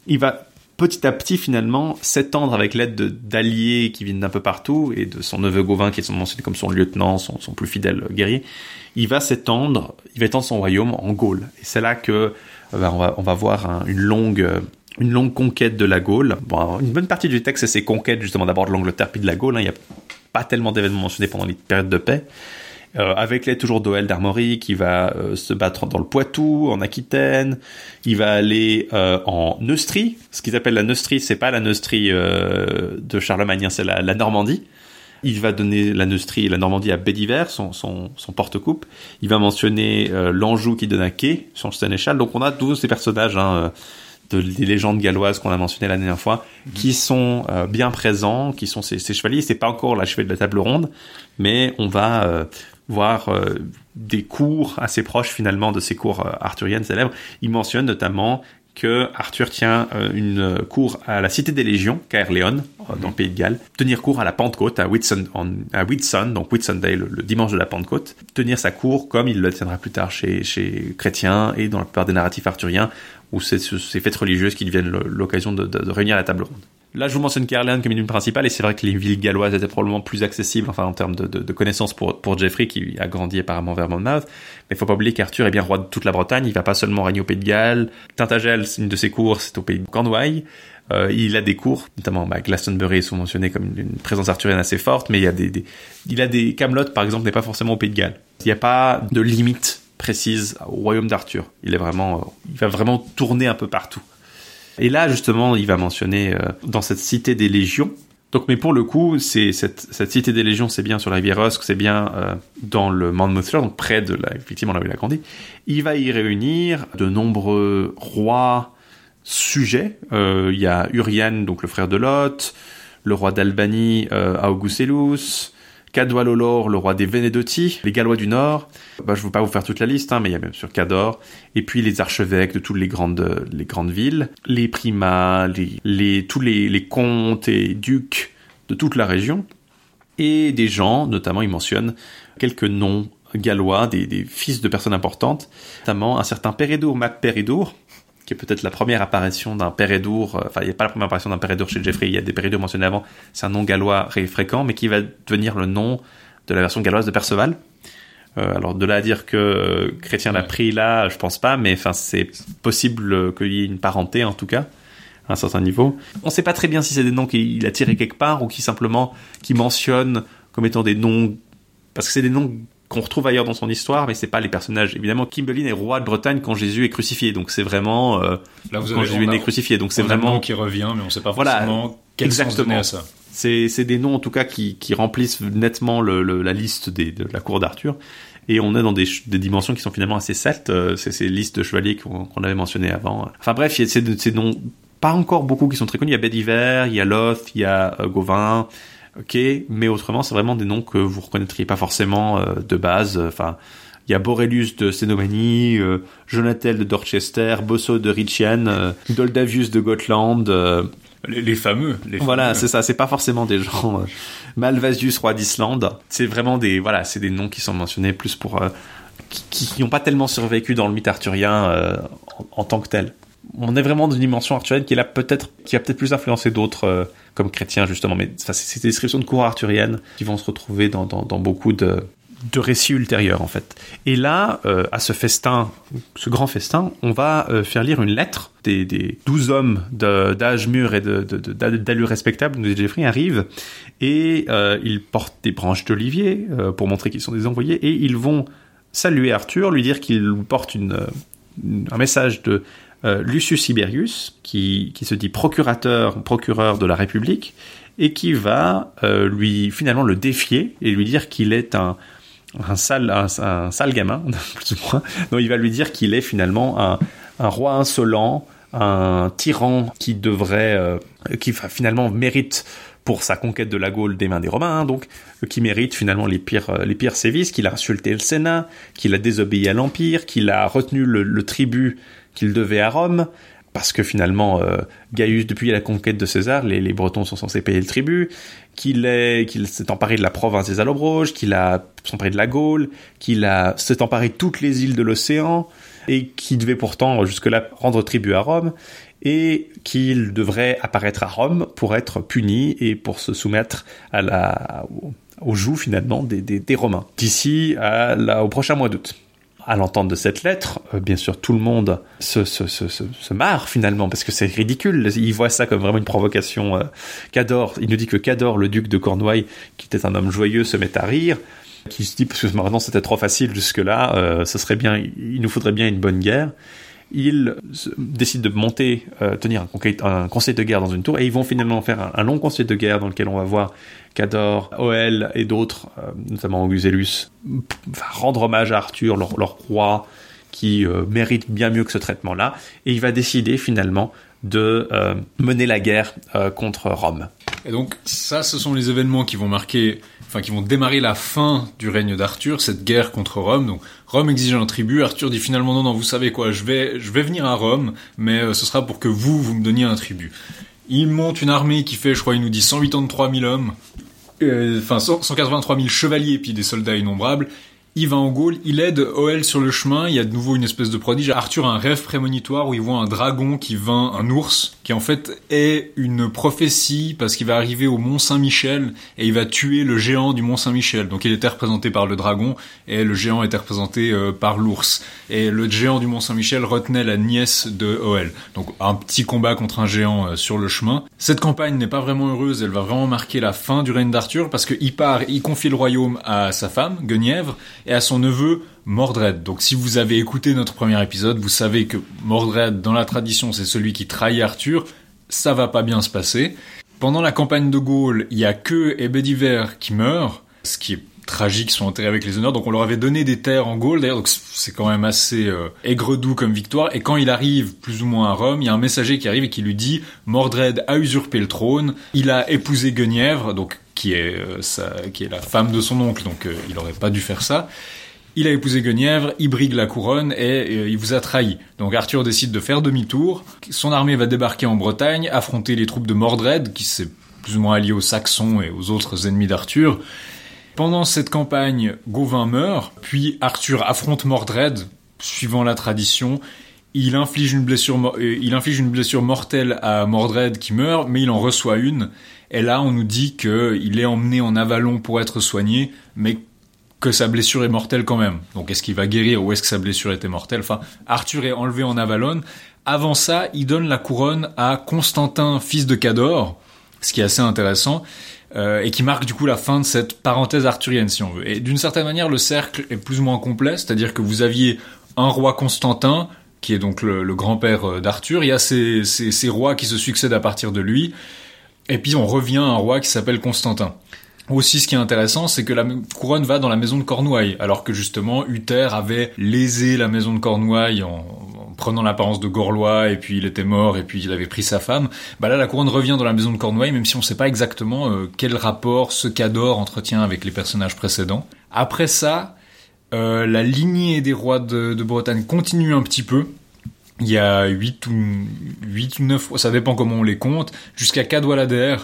Il va petit à petit finalement s'étendre avec l'aide de- d'alliés qui viennent d'un peu partout et de son neveu Gauvin qui est mentionné comme son lieutenant, son, plus fidèle guerrier. Il va s'étendre, il va étendre son royaume en Gaule. Et c'est là que euh, ben, on, va, voir un- une longue euh, une longue conquête de la Gaule. Bon, une bonne partie du texte c'est ces conquêtes justement d'abord de l'Angleterre puis de la Gaule. hein. Il n'y a pas tellement d'événements mentionnés pendant les périodes de paix. Euh, avec l'aide toujours d'Oel d'Armory qui va euh, se battre dans le Poitou, en Aquitaine. Il va aller euh, en Neustrie. Ce qu'ils appellent la Neustrie, c'est pas la Neustrie euh, de Charlemagne, hein, c'est la, la Normandie. Il va donner la Neustrie et la Normandie à Bédiver, son, son, son porte-coupe. Il va mentionner euh, l'Anjou qui donne un quai, son sénéchal. Donc on a tous ces personnages hein, euh, de, des légendes galloises qu'on a mentionnées la dernière fois, qui sont euh, bien présents, qui sont ces, ces chevaliers. C'est pas encore l'achevé de la table ronde, mais on va euh, euh, des cours assez proches finalement de ces cours euh, arthuriennes célèbres. Il mentionne notamment que Arthur tient euh, une cour à la Cité des Légions, Caerleon, dans le Pays de Galles, tenir cours à la Pentecôte, à Whitsun, à Whitsun donc Whitsunday, le, le dimanche de la Pentecôte, tenir sa cour comme il le tiendra plus tard chez, chez Chrétien et dans la plupart des narratifs arthuriens, où c'est ce- ces fêtes religieuses qui deviennent l'occasion de, de- de réunir la table ronde. Là, je vous mentionne Caerleon comme une ville principale, et c'est vrai que les villes galloises étaient probablement plus accessibles, enfin en termes de, connaissances pour, pour Geoffrey, qui a grandi apparemment vers Monmouth. Mais faut pas oublier qu'Arthur est bien roi de toute la Bretagne. Il va pas seulement régner au Pays de Galles. Tintagel, une de ses cours, c'est au Pays de Cornouailles. Euh, il a des cours, notamment bah, Glastonbury sont mentionnés comme une, une présence arthurienne assez forte, mais il y a des, des il a des Camelot par exemple n'est pas forcément au Pays de Galles. Il n'y a pas de limite précise au royaume d'Arthur. Il est vraiment, euh, il va vraiment tourner un peu partout. Et là, justement, il va mentionner euh, dans cette cité des légions. Donc, mais pour le coup, c'est cette, cité des légions, c'est bien sur la rivière Usk, c'est bien euh, dans le Monmouthshire, donc près de là, effectivement là où il a grandi. Il va y réunir de nombreux rois sujets. Euh, il y a Urian, donc le frère de Lot, le roi d'Albanie, euh, Cadwalolor, le roi des Vénédoti, les Gallois du Nord. Bah, je ne veux pas vous faire toute la liste, hein, mais il y a même sur Cador. Et puis les archevêques de toutes les grandes, les grandes villes, les primats, les, tous les, les comtes et ducs de toute la région. Et des gens, notamment il mentionne quelques noms gallois, des, des fils de personnes importantes, notamment un certain Pérédour Mac Pérédour, qui est peut-être la première apparition d'un Pérédour, euh, enfin il n'y a pas la première apparition d'un Pérédour chez Jeffrey, il y a des Pérédours mentionnés avant, c'est un nom gallois fréquent, mais qui va devenir le nom de la version galloise de Perceval. Euh, alors de là à dire que euh, Chrétien l'a pris là, je pense pas, mais enfin c'est possible qu'il y ait une parenté en tout cas à un certain niveau. On sait pas très bien si c'est des noms qu'il a tirés quelque part ou qui simplement qui mentionnent comme étant des noms parce que c'est des noms qu'on retrouve ailleurs dans son histoire, mais c'est pas les personnages. Évidemment, Kimberlin est roi de Bretagne quand Jésus est crucifié, donc c'est vraiment euh, Là, vous quand avez Jésus est crucifié, donc c'est vraiment qui revient, mais on sait pas Voilà, forcément quel sens exactement. donner à ça. C'est des noms en tout cas qui, qui remplissent nettement le, le- la liste des, de la cour d'Arthur. Et on est dans des, dimensions qui sont finalement assez celtes. euh, C'est ces listes de chevaliers qu'on avait mentionnées avant. Enfin bref, il y a ces, ces noms, pas encore beaucoup qui sont très connus. Il y a Bédiver, il y a Loth, il y a euh, Gauvin. Ok, mais autrement, c'est vraiment des noms que vous reconnaîtriez pas forcément euh, de base. Enfin, il y a Borelius de Cénomanie, euh, Jonatel de Dorchester, Bosso de Richian, euh, Doldavius de Gotland. euh, Les, les fameux. Les voilà, c'est ça. C'est pas forcément des gens. euh, Malvasius, roi d'Islande. C'est vraiment des voilà, c'est des noms qui sont mentionnés plus pour euh, qui qui n'ont pas tellement survécu dans le mythe arthurien euh, en, en tant que tel. On est vraiment dans une dimension arthurienne qui peut-être qui a peut-être plus influencé d'autres euh, comme chrétiens justement. Mais c'est des descriptions de cour arthurienne qui vont se retrouver dans, dans, beaucoup de de récits ultérieurs en fait. Et là, euh, à ce festin, ce grand festin, on va euh, faire lire une lettre des, des 12 hommes d'âge mûr et d'allure respectable de Jeffrey arrivent et ils portent des branches d'olivier pour montrer qu'ils sont des envoyés et ils vont saluer Arthur, lui dire qu'il porte une- un message de euh, Lucius Siberius qui, qui se dit procurateur, procureur de la République et qui va euh, lui finalement le défier et lui dire qu'il est un un sale, un, sale gamin, [laughs] plus ou moins. Non, il va lui dire qu'il est finalement un, un roi insolent, un tyran qui devrait, euh, qui finalement mérite pour sa conquête de la Gaule des mains des Romains, hein, donc qui mérite finalement les pires, les pires sévices, qu'il a insulté le Sénat, qu'il a désobéi à l'Empire, qu'il a retenu le, le tribut qu'il devait à Rome, parce que finalement, euh, Gaius, depuis la conquête de César, les, les Bretons sont censés payer le tribut, qu'il qu'il s'est emparé de la province des Allobroges, qu'il a s'est emparé de la Gaule, qu'il a s'est emparé de toutes les îles de l'océan, et qui devait pourtant jusque-là rendre tribut à Rome, et qu'il devrait apparaître à Rome pour être puni et pour se soumettre à la, au, au joug finalement des, des, des Romains, d'ici au prochain mois d'août à l'entente de cette lettre, euh, bien sûr, tout le monde se, se, se, se, marre finalement parce que c'est ridicule. Il voit ça comme vraiment une provocation. Euh, Cador, il nous dit que Cador, le duc de Cornouailles, qui était un homme joyeux, se met à rire, qui se dit parce que maintenant c'était trop facile jusque-là, euh, ce serait bien, il nous faudrait bien une bonne guerre. Il se- décide de monter, euh, tenir un, un conseil de guerre dans une tour, et ils vont finalement faire un long conseil de guerre dans lequel on va voir Cador, Oel et d'autres, euh, notamment Augusellus, enfin, rendre hommage à Arthur, leur, leur roi, qui euh, mérite bien mieux que ce traitement-là, et il va décider finalement de euh, mener la guerre contre Rome. Et donc ça, ce sont les événements qui vont marquer, enfin qui vont démarrer la fin du règne d'Arthur, cette guerre contre Rome. Donc Rome exige un tribut, Arthur dit finalement non non, vous savez quoi, je vais je vais venir à Rome, mais ce sera pour que vous vous me donniez un tribut. Il monte une armée qui fait, je crois, il nous dit 183 000 hommes, euh, enfin 183 000 chevaliers et puis des soldats innombrables. Il va en Gaule, il aide Oel sur le chemin, il y a de nouveau une espèce de prodige. Arthur a un rêve prémonitoire où il voit un dragon qui vainc un ours, qui en fait est une prophétie parce qu'il va arriver au Mont Saint-Michel et il va tuer le géant du Mont Saint-Michel. Donc il était représenté par le dragon et le géant était représenté euh, par l'ours. Et le géant du Mont Saint-Michel retenait la nièce de Oel. Donc un petit combat contre un géant euh, sur le chemin. Cette campagne n'est pas vraiment heureuse, elle va vraiment marquer la fin du règne d'Arthur parce qu'il part, il confie le royaume à sa femme, Guenièvre, et à son neveu Mordred. Donc si vous avez écouté notre premier épisode, vous savez que Mordred, dans la tradition, c'est celui qui trahit Arthur. Ça va pas bien se passer. Pendant la campagne de Gaule, il y a que et qui meurent, ce qui est tragique, sont enterrés avec les honneurs. Donc on leur avait donné des terres en Gaule, d'ailleurs, c'est quand même assez euh, aigre-doux comme victoire. Et quand il arrive plus ou moins à Rome, il y a un messager qui arrive et qui lui dit Mordred a usurpé le trône, il a épousé Guenièvre, donc qui est euh, sa, qui est la femme de son oncle, donc euh, il aurait pas dû faire ça. Il a épousé Guenièvre, il brigue la couronne et euh, il vous a trahi. Donc Arthur décide de faire demi-tour. Son armée va débarquer en Bretagne, affronter les troupes de Mordred, qui s'est plus ou moins allié aux Saxons et aux autres ennemis d'Arthur. Pendant cette campagne, Gauvin meurt, puis Arthur affronte Mordred, suivant la tradition. Il inflige une blessure, il inflige une blessure mortelle à Mordred qui meurt, mais il en reçoit une. Et là, on nous dit qu'il est emmené en Avalon pour être soigné, mais que sa blessure est mortelle quand même. Donc est-ce qu'il va guérir ou est-ce que sa blessure était mortelle? Enfin, Arthur est enlevé en Avalon. Avant ça, il donne la couronne à Constantin, fils de Cador, ce qui est assez intéressant, euh, et qui marque du coup la fin de cette parenthèse arthurienne, si on veut. Et d'une certaine manière, le cercle est plus ou moins complet, c'est-à-dire que vous aviez un roi Constantin, qui est donc le, grand-père euh, d'Arthur, il y a ces rois qui se succèdent à partir de lui, Et puis on revient à un roi qui s'appelle Constantin. Aussi, ce qui est intéressant, c'est que la couronne va dans la maison de Cornouailles, alors que justement Uther avait lésé la maison de Cornouailles en, en prenant l'apparence de Gorlois, et puis il était mort, et puis il avait pris sa femme. Bah là, la couronne revient dans la maison de Cornouailles, même si on ne sait pas exactement euh, quel rapport ce Cador entretient avec les personnages précédents. Après ça, euh, la lignée des rois de Bretagne continue un petit peu. Il y a 8 ou, 8 ou 9, ça dépend comment on les compte, jusqu'à Cadwallader,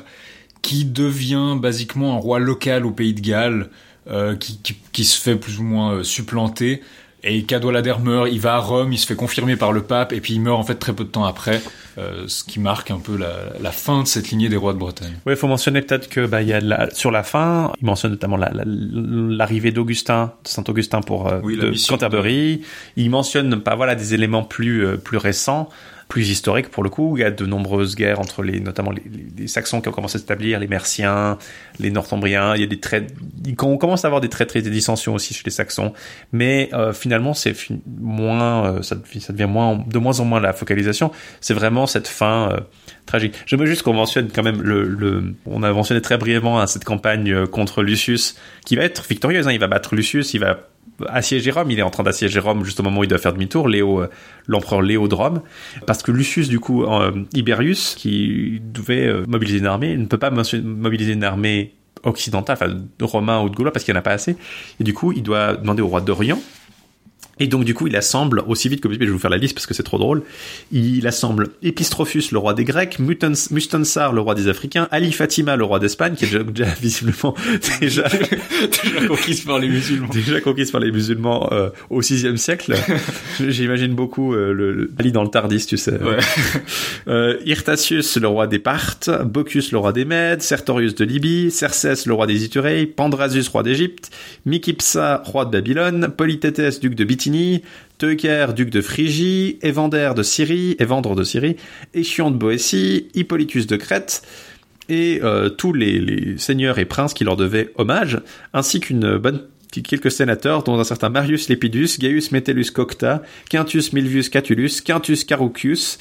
qui devient basiquement un roi local au pays de Galles, euh, qui, se fait plus ou moins euh, supplanter. Et Cadwallader meurt, il va à Rome, il se fait confirmer par le pape, et puis il meurt en fait très peu de temps après, euh, ce qui marque un peu la, la, fin de cette lignée des rois de Bretagne. Oui, il faut mentionner peut-être que bah, il y a la, sur la fin, il mentionne notamment l'arrivée la, d'Augustin, de Saint Augustin pour euh, oui, de Canterbury. De... Il mentionne pas bah, voilà des éléments plus euh, plus récents plus historique pour le coup. Il y a de nombreuses guerres entre les, notamment les, les Saxons qui ont commencé à s'établir, les Merciens, les Northumbriens. Il y a des traits, on commence à avoir des traits des dissensions aussi chez les Saxons. Mais euh, finalement, c'est moins, euh, ça, ça, devient moins, de moins en moins la focalisation. C'est vraiment cette fin euh, tragique. J'aimerais juste qu'on mentionne quand même le, le, on a mentionné très brièvement hein, cette campagne contre Lucius qui va être victorieuse. Hein, il va battre Lucius, il va assiéger Rome. Il est en train d'assiéger Rome juste au moment où il doit faire demi-tour, Léo, l'empereur Léo de Rome, parce que Lucius, du coup, euh, Iberius, qui devait euh, mobiliser une armée, ne peut pas mobiliser une armée occidentale, enfin romain ou de Gaulois, parce qu'il n'y en a pas assez. Et du coup, il doit demander au roi d'Orient et donc du coup, il assemble aussi vite que possible. Je vais vous faire la liste parce que c'est trop drôle. Il assemble Epistrophus, le roi des Grecs, Mustensar, le roi des Africains, Ali Fatima, le roi d'Espagne, qui est déjà, déjà visiblement [laughs] déjà, déjà conquise par les musulmans. Déjà conquise par les musulmans euh, au VIe siècle. [laughs] J'imagine beaucoup euh, le, le, Ali dans le Tardis, tu sais. Ouais. [laughs] euh, Irtatius, le roi des Parthes, Bocchus, le roi des Mèdes, Sertorius de Libye, Cercès, le roi des Ituréis, Pandrasus, roi d'Égypte, Mikipsa, roi de Babylone, Polytétès, duc de Bithynie Teuker, duc de Phrygie, Évander de Syrie, Évandre de Syrie, Échion de Boétie, Hippolytus de Crète, et euh, tous les, seigneurs et princes qui leur devaient hommage, ainsi qu'une bonne quelques sénateurs, dont un certain Marius Lepidus, Gaius Metellus Cocta, Quintus Milvius Catulus, Quintus Carucius,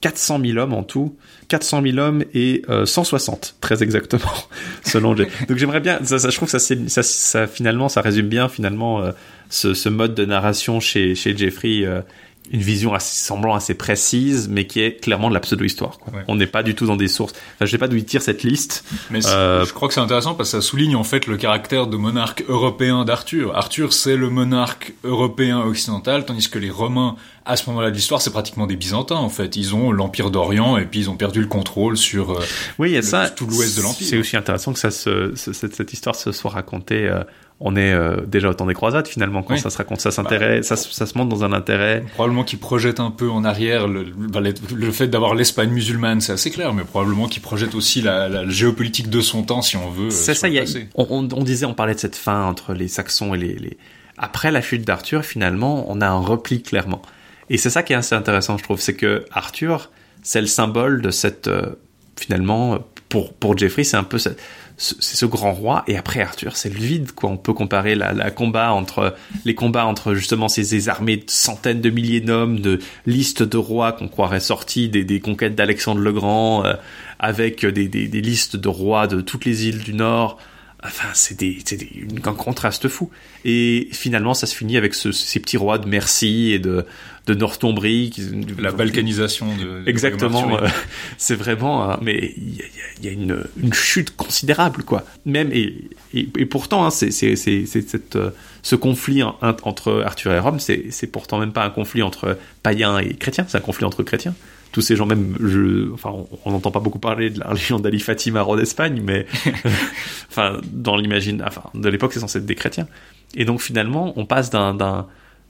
400 000 hommes en tout, 400 000 hommes et euh, 160 très exactement [laughs] selon donc j'aimerais bien ça, je trouve que ça finalement ça résume bien finalement euh, ce, ce, mode de narration chez chez Jeffrey euh, une vision assez, semblant assez précise, mais qui est clairement de la pseudo-histoire. Ouais. On n'est pas du tout dans des sources. Enfin, je sais pas d'où il tire cette liste. Mais euh... je crois que c'est intéressant parce que ça souligne en fait le caractère de monarque européen d'Arthur. Arthur, c'est le monarque européen occidental, tandis que les Romains, à ce moment-là de l'histoire, c'est pratiquement des Byzantins en fait. Ils ont l'empire d'Orient et puis ils ont perdu le contrôle sur euh, oui, y a le, ça, tout l'ouest de l'empire. C'est aussi intéressant que ça se, cette, cette histoire se soit racontée. Euh, on est euh, déjà au temps des croisades finalement quand Oui. ça se raconte ça s'intéresse ça, ça se montre dans un intérêt Probablement qu'ils projettent un peu en arrière le, le, le fait d'avoir l'Espagne musulmane, c'est assez clair, mais probablement qu'ils projettent aussi la, la, géopolitique de son temps, si on veut. c'est ça y a, on, on disait on parlait de cette fin entre les Saxons et les, les... après la chute d'Arthur finalement on a un repli clairement et c'est ça qui est assez intéressant je trouve c'est que Arthur c'est le symbole de cette euh, finalement pour pour Jeffrey c'est un peu cette, c'est ce grand roi et après Arthur c'est le vide quoi. On peut comparer la, la combat entre les combats entre justement ces, armées de centaines de milliers d'hommes de listes de rois qu'on croirait sortis des, conquêtes d'Alexandre le Grand euh, avec des, listes de rois de toutes les îles du Nord enfin c'est des, des, un contraste fou. Et finalement ça se finit avec ce, ces petits rois de Merci et de de Northumbrie qui, la balkanisation de, exactement euh, [laughs] c'est vraiment euh, mais il y a, y a une, une, chute considérable quoi. Même et, et, et pourtant hein, c'est cette euh, ce conflit en, entre Arthur et Rome c'est pourtant même pas un conflit entre païens et chrétiens c'est un conflit entre chrétiens. Tous ces gens même je enfin on n'entend pas beaucoup parler de la religion d'Ali Fatima roi d'Espagne mais [laughs] [laughs] enfin dans l'imagine enfin de l'époque c'est censé être des chrétiens. Et donc finalement on passe d'un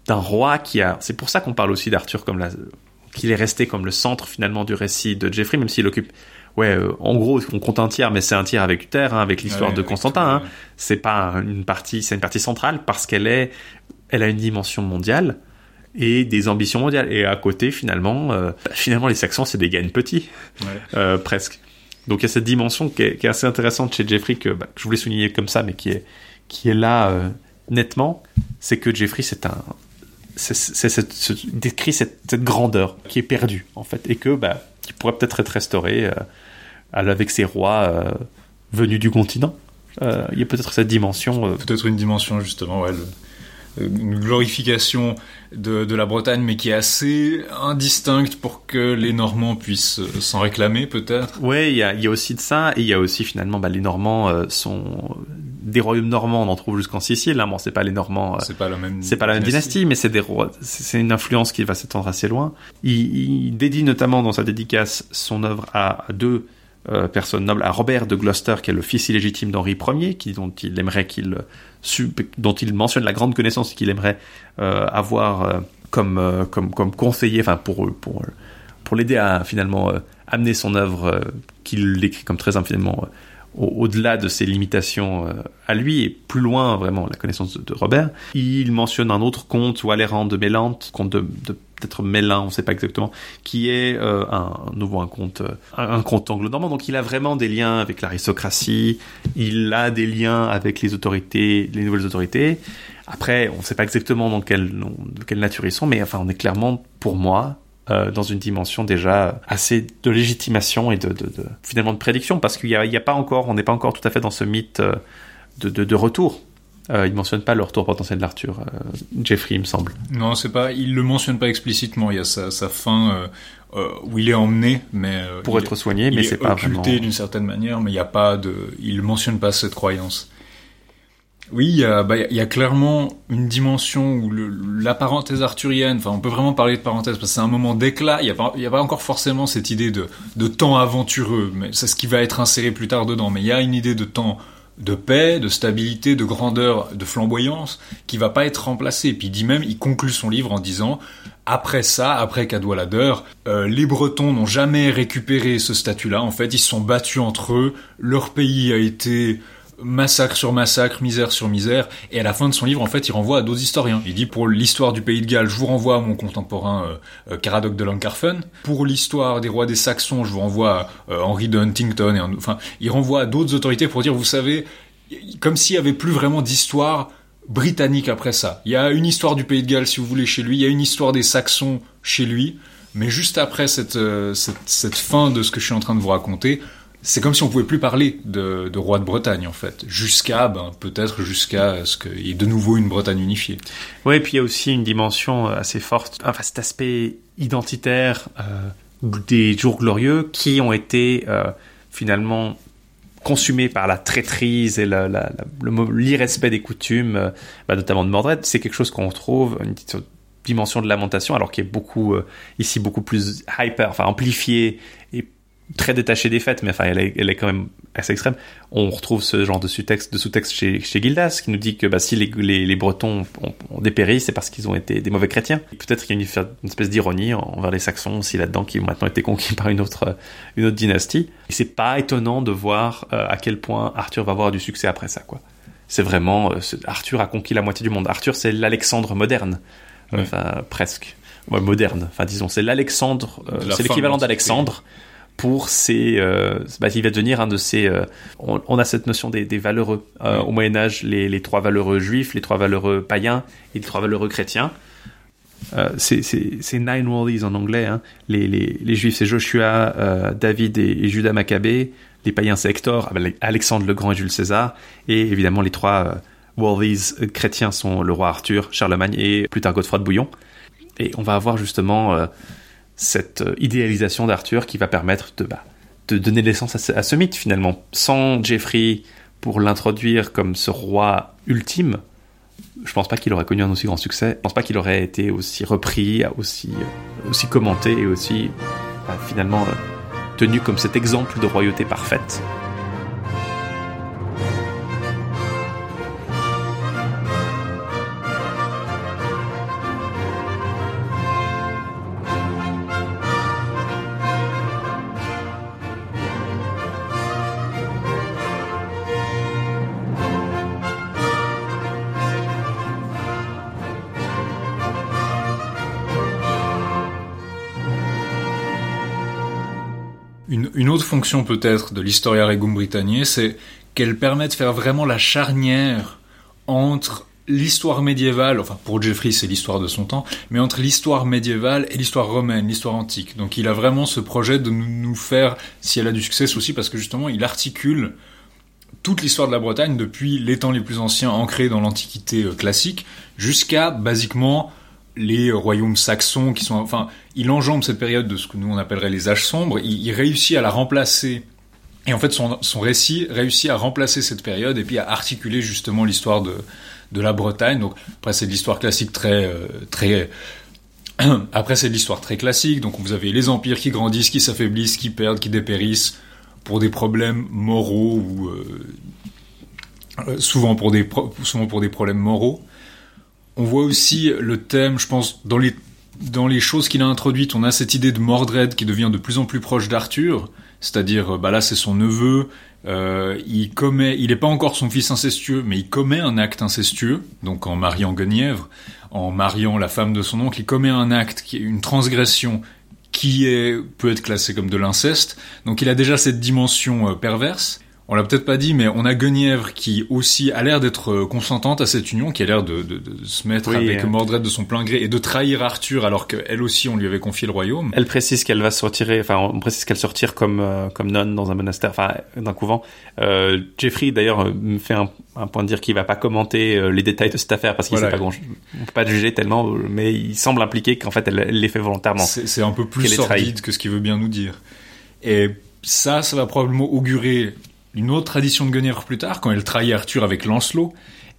roi qui a c'est pour ça qu'on parle aussi d'Arthur comme la qu'il est resté comme le centre finalement du récit de Jeffrey même s'il occupe ouais euh, en gros on compte un tiers mais c'est un tiers avec Uther hein, avec l'histoire ouais, de Constantin hein. c'est pas une partie c'est une partie centrale parce qu'elle est elle a une dimension mondiale et des ambitions mondiales. Et à côté, finalement, euh, finalement les Saxons, c'est des gains petits, ouais. euh, presque. Donc il y a cette dimension qui est, qui est, assez intéressante chez Jeffrey que, bah, que je voulais souligner comme ça, mais qui est, qui est là nettement, c'est que Jeffrey, c'est un, c'est, c'est, c'est, c'est, décrit cette, cette, grandeur qui est perdue en fait, et que bah, qui pourrait peut-être être restaurée avec ses rois euh, venus du continent. Euh, il y a peut-être cette dimension. euh, Peut-être une dimension justement, ouais, le- une glorification de, de la Bretagne, mais qui est assez indistincte pour que les Normands puissent euh, s'en réclamer, peut-être. Ouais, il y a, il y a aussi de ça, et il y a aussi finalement bah, les Normands euh, sont des royaumes normands, on en trouve jusqu'en Sicile. Hein. Bon, c'est pas les Normands, euh, C'est pas la même. c'est pas la même dynastie, mais c'est des rois. C'est une influence qui va s'étendre assez loin. Il, il dédie notamment dans sa dédicace son œuvre à, deux euh, personnes nobles, à Robert de Gloucester, qui est le fils illégitime d'Henri Ier, qui dont il aimerait qu'il dont il mentionne la grande connaissance qu'il aimerait euh, avoir comme comme comme conseiller, enfin pour pour pour l'aider à finalement euh, amener son œuvre qu'il décrit comme très infiniment au-delà de ses limitations euh, à lui et plus loin vraiment la connaissance de, Robert. Il mentionne un autre conte, Walleran de Mélante, conte de, de peut-être Mélin, on ne sait pas exactement, qui est euh, un nouveau un conte, euh, un, conte anglo-normand. Donc il a vraiment des liens avec l'aristocratie, il a des liens avec les autorités, les nouvelles autorités. Après, on ne sait pas exactement dans quelle, de quelle nature ils sont, mais enfin, on est clairement, pour moi, euh, dans une dimension déjà assez de légitimation et de, de, de- finalement de prédiction, parce qu'il n'y a, pas encore, on n'est pas encore tout à fait dans ce mythe euh, de, retour. Euh, il mentionne pas le retour potentiel d'Arthur, euh, Jeffrey, il me semble. Non, c'est pas. Il le mentionne pas explicitement. Il y a sa, sa fin euh, où il est emmené, mais Pour il- être soigné, il mais est c'est pas occulté vraiment. d'une certaine manière, mais il y a pas de. Il mentionne pas cette croyance. Oui, il y a, bah, il y a clairement une dimension où la parenthèse arthurienne, enfin, on peut vraiment parler de parenthèse parce que c'est un moment d'éclat. Il y a pas, encore forcément cette idée de, temps aventureux, mais c'est ce qui va être inséré plus tard dedans. Mais il y a une idée de temps de paix, de stabilité, de grandeur, de flamboyance, qui va pas être remplacée. Puis il dit même, il conclut son livre en disant, après ça, après Cadwallader, euh, les Bretons n'ont jamais récupéré ce statut-là. En fait, ils se sont battus entre eux. Leur pays a été massacre sur massacre, misère sur misère, et à la fin de son livre, en fait, il renvoie à d'autres historiens. Il dit pour l'histoire du pays de Galles, je vous renvoie à mon contemporain euh, euh, Caradoc de Lancarfen. Pour l'histoire des rois des Saxons, je vous renvoie à euh, Henry de Huntington. Et enfin, il renvoie à d'autres autorités pour dire, vous savez, comme s'il y avait plus vraiment d'histoire britannique après ça. Il y a une histoire du pays de Galles, si vous voulez, chez lui. Il y a une histoire des Saxons chez lui. Mais juste après cette, euh, cette, cette fin de ce que je suis en train de vous raconter, c'est comme si on pouvait plus parler de, roi de Bretagne, en fait. Jusqu'à, ben, peut-être jusqu'à ce qu'il y ait de nouveau une Bretagne unifiée. Oui, et puis il y a aussi une dimension euh, assez forte, enfin cet aspect identitaire euh, des jours glorieux qui ont été euh, finalement consumés par la traîtrise et l'irrespect des coutumes, bah, notamment de Mordred. C'est quelque chose qu'on retrouve, une petite dimension de lamentation, alors qui est beaucoup ici beaucoup plus hyper, enfin amplifiée et très détachée des faits, mais enfin elle est, elle est quand même assez extrême. On retrouve ce genre de sous-texte, de sous-texte chez, chez Gildas, qui nous dit que bah, si les, les, les Bretons ont, ont dépéri, c'est parce qu'ils ont été des mauvais chrétiens. Peut-être qu'il y a une, une espèce d'ironie envers les Saxons aussi là-dedans, qui ont maintenant été conquis par une autre, une autre dynastie. Et c'est pas étonnant de voir euh, à quel point Arthur va avoir du succès après ça, quoi. C'est vraiment, euh, Arthur a conquis la moitié du monde. Arthur, c'est l'Alexandre moderne, Ouais. enfin presque, ouais, moderne. Enfin, disons, c'est l'Alexandre, euh, c'est l'équivalent d'Alexandre pour ces, euh, bah, il va devenir un de ces. euh, on, on a cette notion des, des valeureux Euh, au Moyen Âge, les, les trois valeureux juifs, les trois valeureux païens et les trois valeureux chrétiens. Euh, c'est nine worthies en anglais. Hein. Les, les, les juifs c'est Joshua, David et, et Judas Maccabée. Les païens c'est Hector, Ale- Alexandre le Grand et Jules César. Et évidemment les trois worthies euh, chrétiens sont le roi Arthur, Charlemagne et plus tard Godefroy de Bouillon. Et on va avoir justement cette euh, idéalisation d'Arthur qui va permettre de, bah, de donner naissance à ce, à ce mythe finalement. Sans Geoffrey pour l'introduire comme ce roi ultime, je pense pas qu'il aurait connu un aussi grand succès. Je pense pas qu'il aurait été aussi repris, aussi, euh, aussi commenté et aussi bah, finalement euh, tenu comme cet exemple de royauté parfaite. Fonction peut-être de l'Historia Regum Britanniae, c'est qu'elle permet de faire vraiment la charnière entre l'histoire médiévale, enfin pour Jeffrey c'est l'histoire de son temps, mais entre l'histoire médiévale et l'histoire romaine, l'histoire antique. Donc il a vraiment ce projet de nous, faire, si elle a du succès aussi, parce que justement il articule toute l'histoire de la Bretagne depuis les temps les plus anciens ancrés dans l'Antiquité euh, classique jusqu'à basiquement les royaumes saxons qui sont enfin il enjambe cette période de ce que nous on appellerait les âges sombres. Il, il réussit à la remplacer. Et en fait son, récit réussit à remplacer cette période et puis à articuler justement l'histoire de, de la Bretagne. Donc après c'est de l'histoire classique très euh, très [clears throat] après c'est de l'histoire très classique. Donc vous avez les empires qui grandissent qui s'affaiblissent qui perdent qui dépérissent pour des problèmes moraux ou euh, euh, souvent pour des souvent pour des problèmes moraux. On voit aussi le thème, je pense, dans les dans les choses qu'il a introduites, on a cette idée de Mordred qui devient de plus en plus proche d'Arthur, c'est-à-dire, euh, bah là c'est son neveu, euh, il commet, il n'est pas encore son fils incestueux, mais il commet un acte incestueux, donc en mariant Guenièvre, en mariant la femme de son oncle, il commet un acte qui une transgression qui est peut être classée comme de l'inceste, donc il a déjà cette dimension euh, perverse. On l'a peut-être pas dit, mais on a Guenièvre qui aussi a l'air d'être euh, consentante à cette union, qui a l'air de, de- de se mettre Oui, avec euh. Mordred de son plein gré et de trahir Arthur alors qu'elle aussi on lui avait confié le royaume. Elle précise qu'elle va se retirer, enfin, on précise qu'elle se retire comme, euh, comme nonne dans un monastère, enfin, d'un couvent. Euh, Jeffrey, d'ailleurs, me fait un, un point de dire qu'il va pas commenter les détails de cette affaire parce qu'il Voilà. sait pas grand On peut pas juger tellement, mais il semble impliquer qu'en fait, elle, les fait volontairement. C'est un peu plus sordide que ce qu'il veut bien nous dire. Et ça, ça va probablement augurer une autre tradition de Guenièvre plus tard, quand elle trahit Arthur avec Lancelot.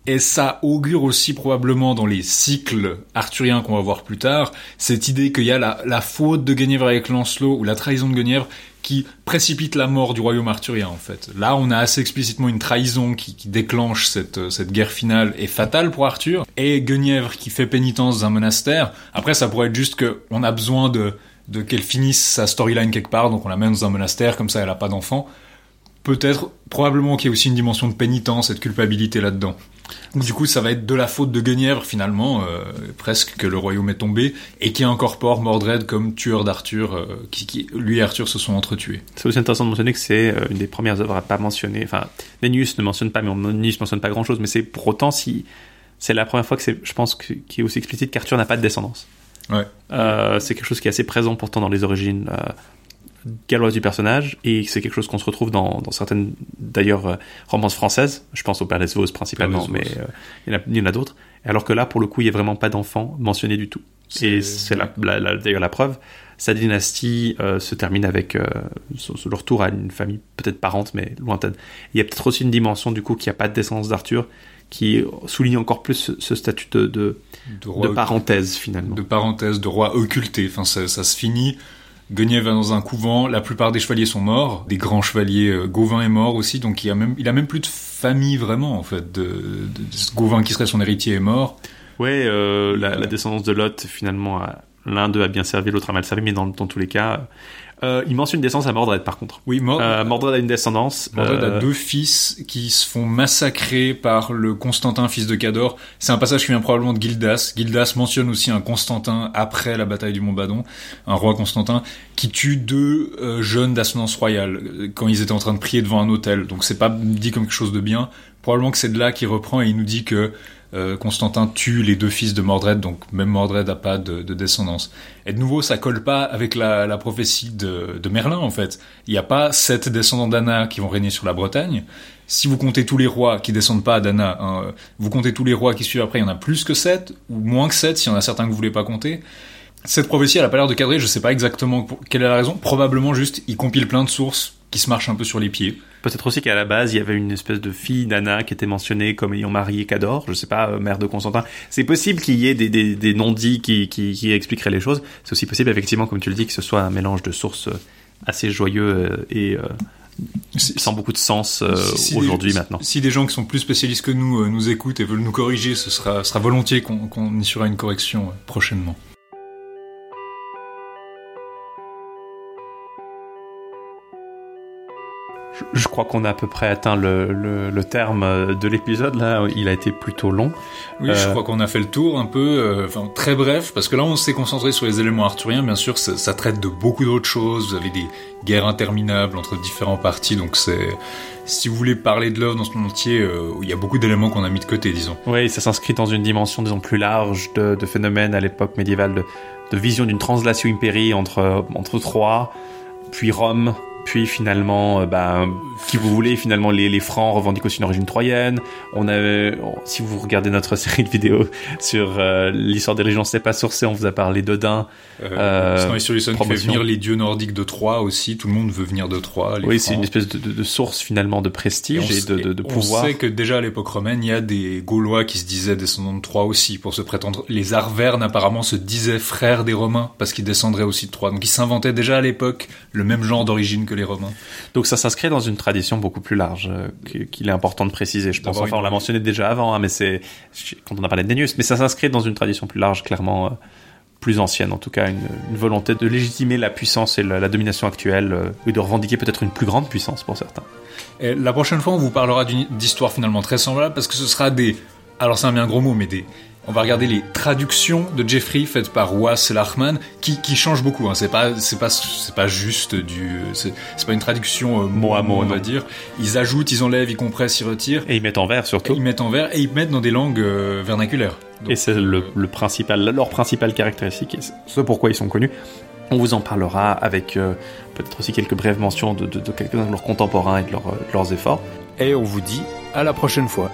Et ça augure aussi probablement dans les cycles arthuriens qu'on va voir plus tard, cette idée qu'il y a la, faute de Guenièvre avec Lancelot, ou la trahison de Guenièvre, qui précipite la mort du royaume arthurien, en fait. Là, on a assez explicitement une trahison qui, déclenche cette, cette guerre finale et fatale pour Arthur, et Guenièvre qui fait pénitence dans un monastère. Après, ça pourrait être juste que on a besoin de, de qu'elle finisse sa storyline quelque part, donc on la met dans un monastère, comme ça elle a pas d'enfant. Peut-être, probablement qu'il y a aussi une dimension de pénitence et de culpabilité là-dedans. Donc, Du coup, ça va être de la faute de Guenièvre, finalement, euh, presque que le royaume est tombé, et qui incorpore Mordred comme tueur d'Arthur, euh, qui, qui, lui et Arthur se sont entretués. C'est aussi intéressant de mentionner que c'est euh, une des premières œuvres à pas mentionner. Enfin, Nennius ne mentionne pas, mais Nennius mentionne pas grand chose. Mais c'est pour autant si c'est la première fois que c'est, je pense, qui est aussi explicite qu'Arthur n'a pas de descendance. Ouais. Euh, c'est quelque chose qui est assez présent pourtant dans les origines galloises du personnage et c'est quelque chose qu'on se retrouve dans, dans certaines d'ailleurs euh, romances françaises. Je pense au Père Lesvos principalement, Père mais euh, il y en a, d'autres. Alors que là, pour le coup, il y a vraiment pas d'enfant mentionné du tout. Et c'est d'ailleurs la preuve. Sa dynastie euh, se termine avec euh, le retour à une famille peut-être parente, mais lointaine. Il y a peut-être aussi une dimension du coup qu'il n'y a pas de descendance d'Arthur, qui souligne encore plus ce, ce statut de, de, De, roi de parenthèse finalement. de parenthèse, de roi occulté. Enfin, ça, ça se finit. Guenièvre va dans un couvent. La plupart des chevaliers sont morts. Des grands chevaliers, euh, Gauvin est mort aussi. Donc, il a même, il a même plus de famille vraiment, en fait. De, de- Gauvin, qui serait son héritier, est mort. Ouais, euh, la, la descendance de Lot, finalement, l'un d'eux a bien servi, l'autre a mal servi, mais dans, dans tous les cas, euh, il mentionne une descendance à Mordred, par contre. Oui. Euh, Mordred a une descendance. Mordred euh, a deux fils qui se font massacrer par le Constantin, fils de Cador. C'est un passage qui vient probablement de Gildas. Gildas mentionne aussi un Constantin après la bataille du Mont Badon, un roi Constantin, qui tue deux euh, jeunes d'ascendance royale euh, quand ils étaient en train de prier devant un hôtel. Donc c'est pas dit comme quelque chose de bien. Probablement que c'est de là qu'il reprend et il nous dit que euh, Constantin tue les deux fils de Mordred, donc même Mordred n'a pas de, de descendance. Et de nouveau, ça colle pas avec la, la prophétie de, de Merlin, en fait. Il n'y a pas sept descendants d'Anna qui vont régner sur la Bretagne. Si vous comptez tous les rois qui descendent pas d'Anna, hein, vous comptez tous les rois qui suivent après, il y en a plus que sept, ou moins que sept, s'il y en a certains que vous voulez pas compter. Cette prophétie, elle a pas l'air de cadrer, je sais pas exactement quelle est la raison. Probablement juste, il compile plein de sources qui se marchent un peu sur les pieds. Peut-être aussi qu'à la base, il y avait une espèce de fille d'Anna qui était mentionnée comme ayant marié Cador, je sais pas, euh, mère de Constantin. C'est possible qu'il y ait des, des, des non-dits qui, qui, qui expliqueraient les choses. C'est aussi possible, effectivement, comme tu le dis, que ce soit un mélange de sources euh, assez joyeux euh, et euh, sans beaucoup de sens euh, Si- aujourd'hui maintenant. Si des gens qui sont plus spécialistes que nous euh, nous écoutent et veulent nous corriger, ce sera, sera volontiers qu'on qu'on issuera une correction prochainement. Je, crois qu'on a à peu près atteint le, le, le terme de l'épisode. Là, il a été plutôt long. Oui, je Euh, crois qu'on a fait le tour un peu, euh, enfin très bref, parce que là on s'est concentré sur les éléments arthuriens. Bien sûr, ça, ça traite de beaucoup d'autres choses. Vous avez des guerres interminables entre différents partis, donc c'est si vous voulez parler de l'œuvre dans son entier, euh, il y a beaucoup d'éléments qu'on a mis de côté, disons. Oui, ça s'inscrit dans une dimension, disons, plus large de, de phénomènes à l'époque médiévale, de, de vision d'une translatio imperii entre, entre Troie, puis Rome, puis finalement, euh, ben, qui vous voulez, finalement, les, les Francs revendiquent aussi une origine troyenne. On a, si vous regardez notre [laughs] série de vidéos sur euh, l'histoire des régions, c'est pas sourcé, on vous a parlé d'Odin. Euh, Euh, et qui fait venir les dieux nordiques de Troie aussi. Tout le monde veut venir de Troie. les Oui, c'est une espèce de, de, de source finalement de Et prestige on et, de, de, de on pouvoir. sait que déjà à l'époque romaine, il y a des Gaulois qui se disaient descendants de Troie aussi pour se prétendre. Les Arvernes apparemment se disaient frères des Romains parce qu'ils descendraient aussi de Troie. Donc ils s'inventaient déjà à l'époque le même genre d'origine que les Romains. Donc ça s'inscrit dans une tradition beaucoup plus large euh, qu'il est important de préciser. Je pense. D'avoir Enfin, une- on l'a mentionné déjà avant, hein, mais c'est quand on a parlé de Nennius, mais ça s'inscrit dans une tradition plus large, clairement euh, plus ancienne, en tout cas une, une volonté de légitimer la puissance et la, la domination actuelle euh, et de revendiquer peut-être une plus grande puissance pour certains. Et la prochaine fois, on vous parlera d'une d'histoires finalement très semblables parce que ce sera des. Alors c'est un bien gros mot, mais des. On va regarder les traductions de Jeffrey faites par Was Lachman qui, qui changent beaucoup. Hein. C'est pas c'est pas c'est pas juste du c'est pas une traduction euh, Mot à mot, on non. va dire. Ils ajoutent, ils enlèvent, ils compressent, ils retirent. Et ils mettent en vers Et surtout. ils mettent en vers et ils mettent dans des langues euh, vernaculaires. Donc, Et c'est le, euh, le principal, leur principale caractéristique, et c'est ce pourquoi ils sont connus. On vous en parlera avec euh, peut-être aussi quelques brèves mentions de, de, de quelques-uns de leurs contemporains et de leurs efforts. Et on vous dit à la prochaine fois.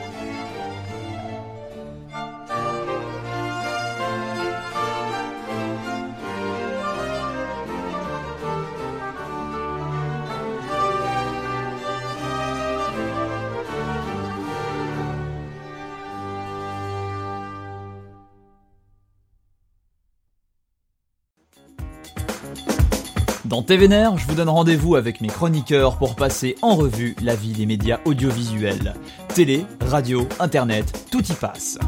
Dans TVNR, je vous donne rendez-vous avec mes chroniqueurs pour passer en revue la vie des médias audiovisuels. Télé, radio, internet, tout y passe.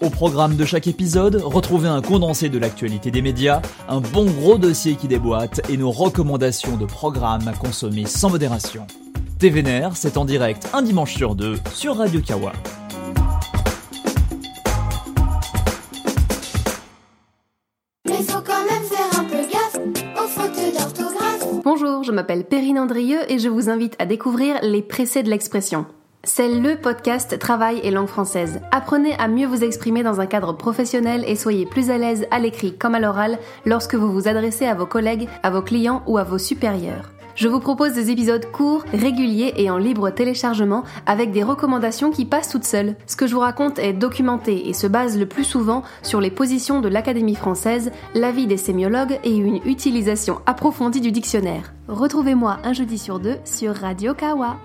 Au programme de chaque épisode, retrouvez un condensé de l'actualité des médias, un bon gros dossier qui déboîte et nos recommandations de programmes à consommer sans modération. TVNR, c'est en direct un dimanche sur deux sur Radio Kawa. Bonjour, je m'appelle Perrine Andrieux et je vous invite à découvrir Les Pressés de l'expression. C'est le podcast Travail et langue française. Apprenez à mieux vous exprimer dans un cadre professionnel et soyez plus à l'aise à l'écrit comme à l'oral lorsque vous vous adressez à vos collègues, à vos clients ou à vos supérieurs. Je vous propose des épisodes courts, réguliers et en libre téléchargement avec des recommandations qui passent toutes seules. Ce que je vous raconte est documenté et se base le plus souvent sur les positions de l'Académie française, l'avis des sémiologues et une utilisation approfondie du dictionnaire. Retrouvez-moi un jeudi sur deux sur Radio Kawa.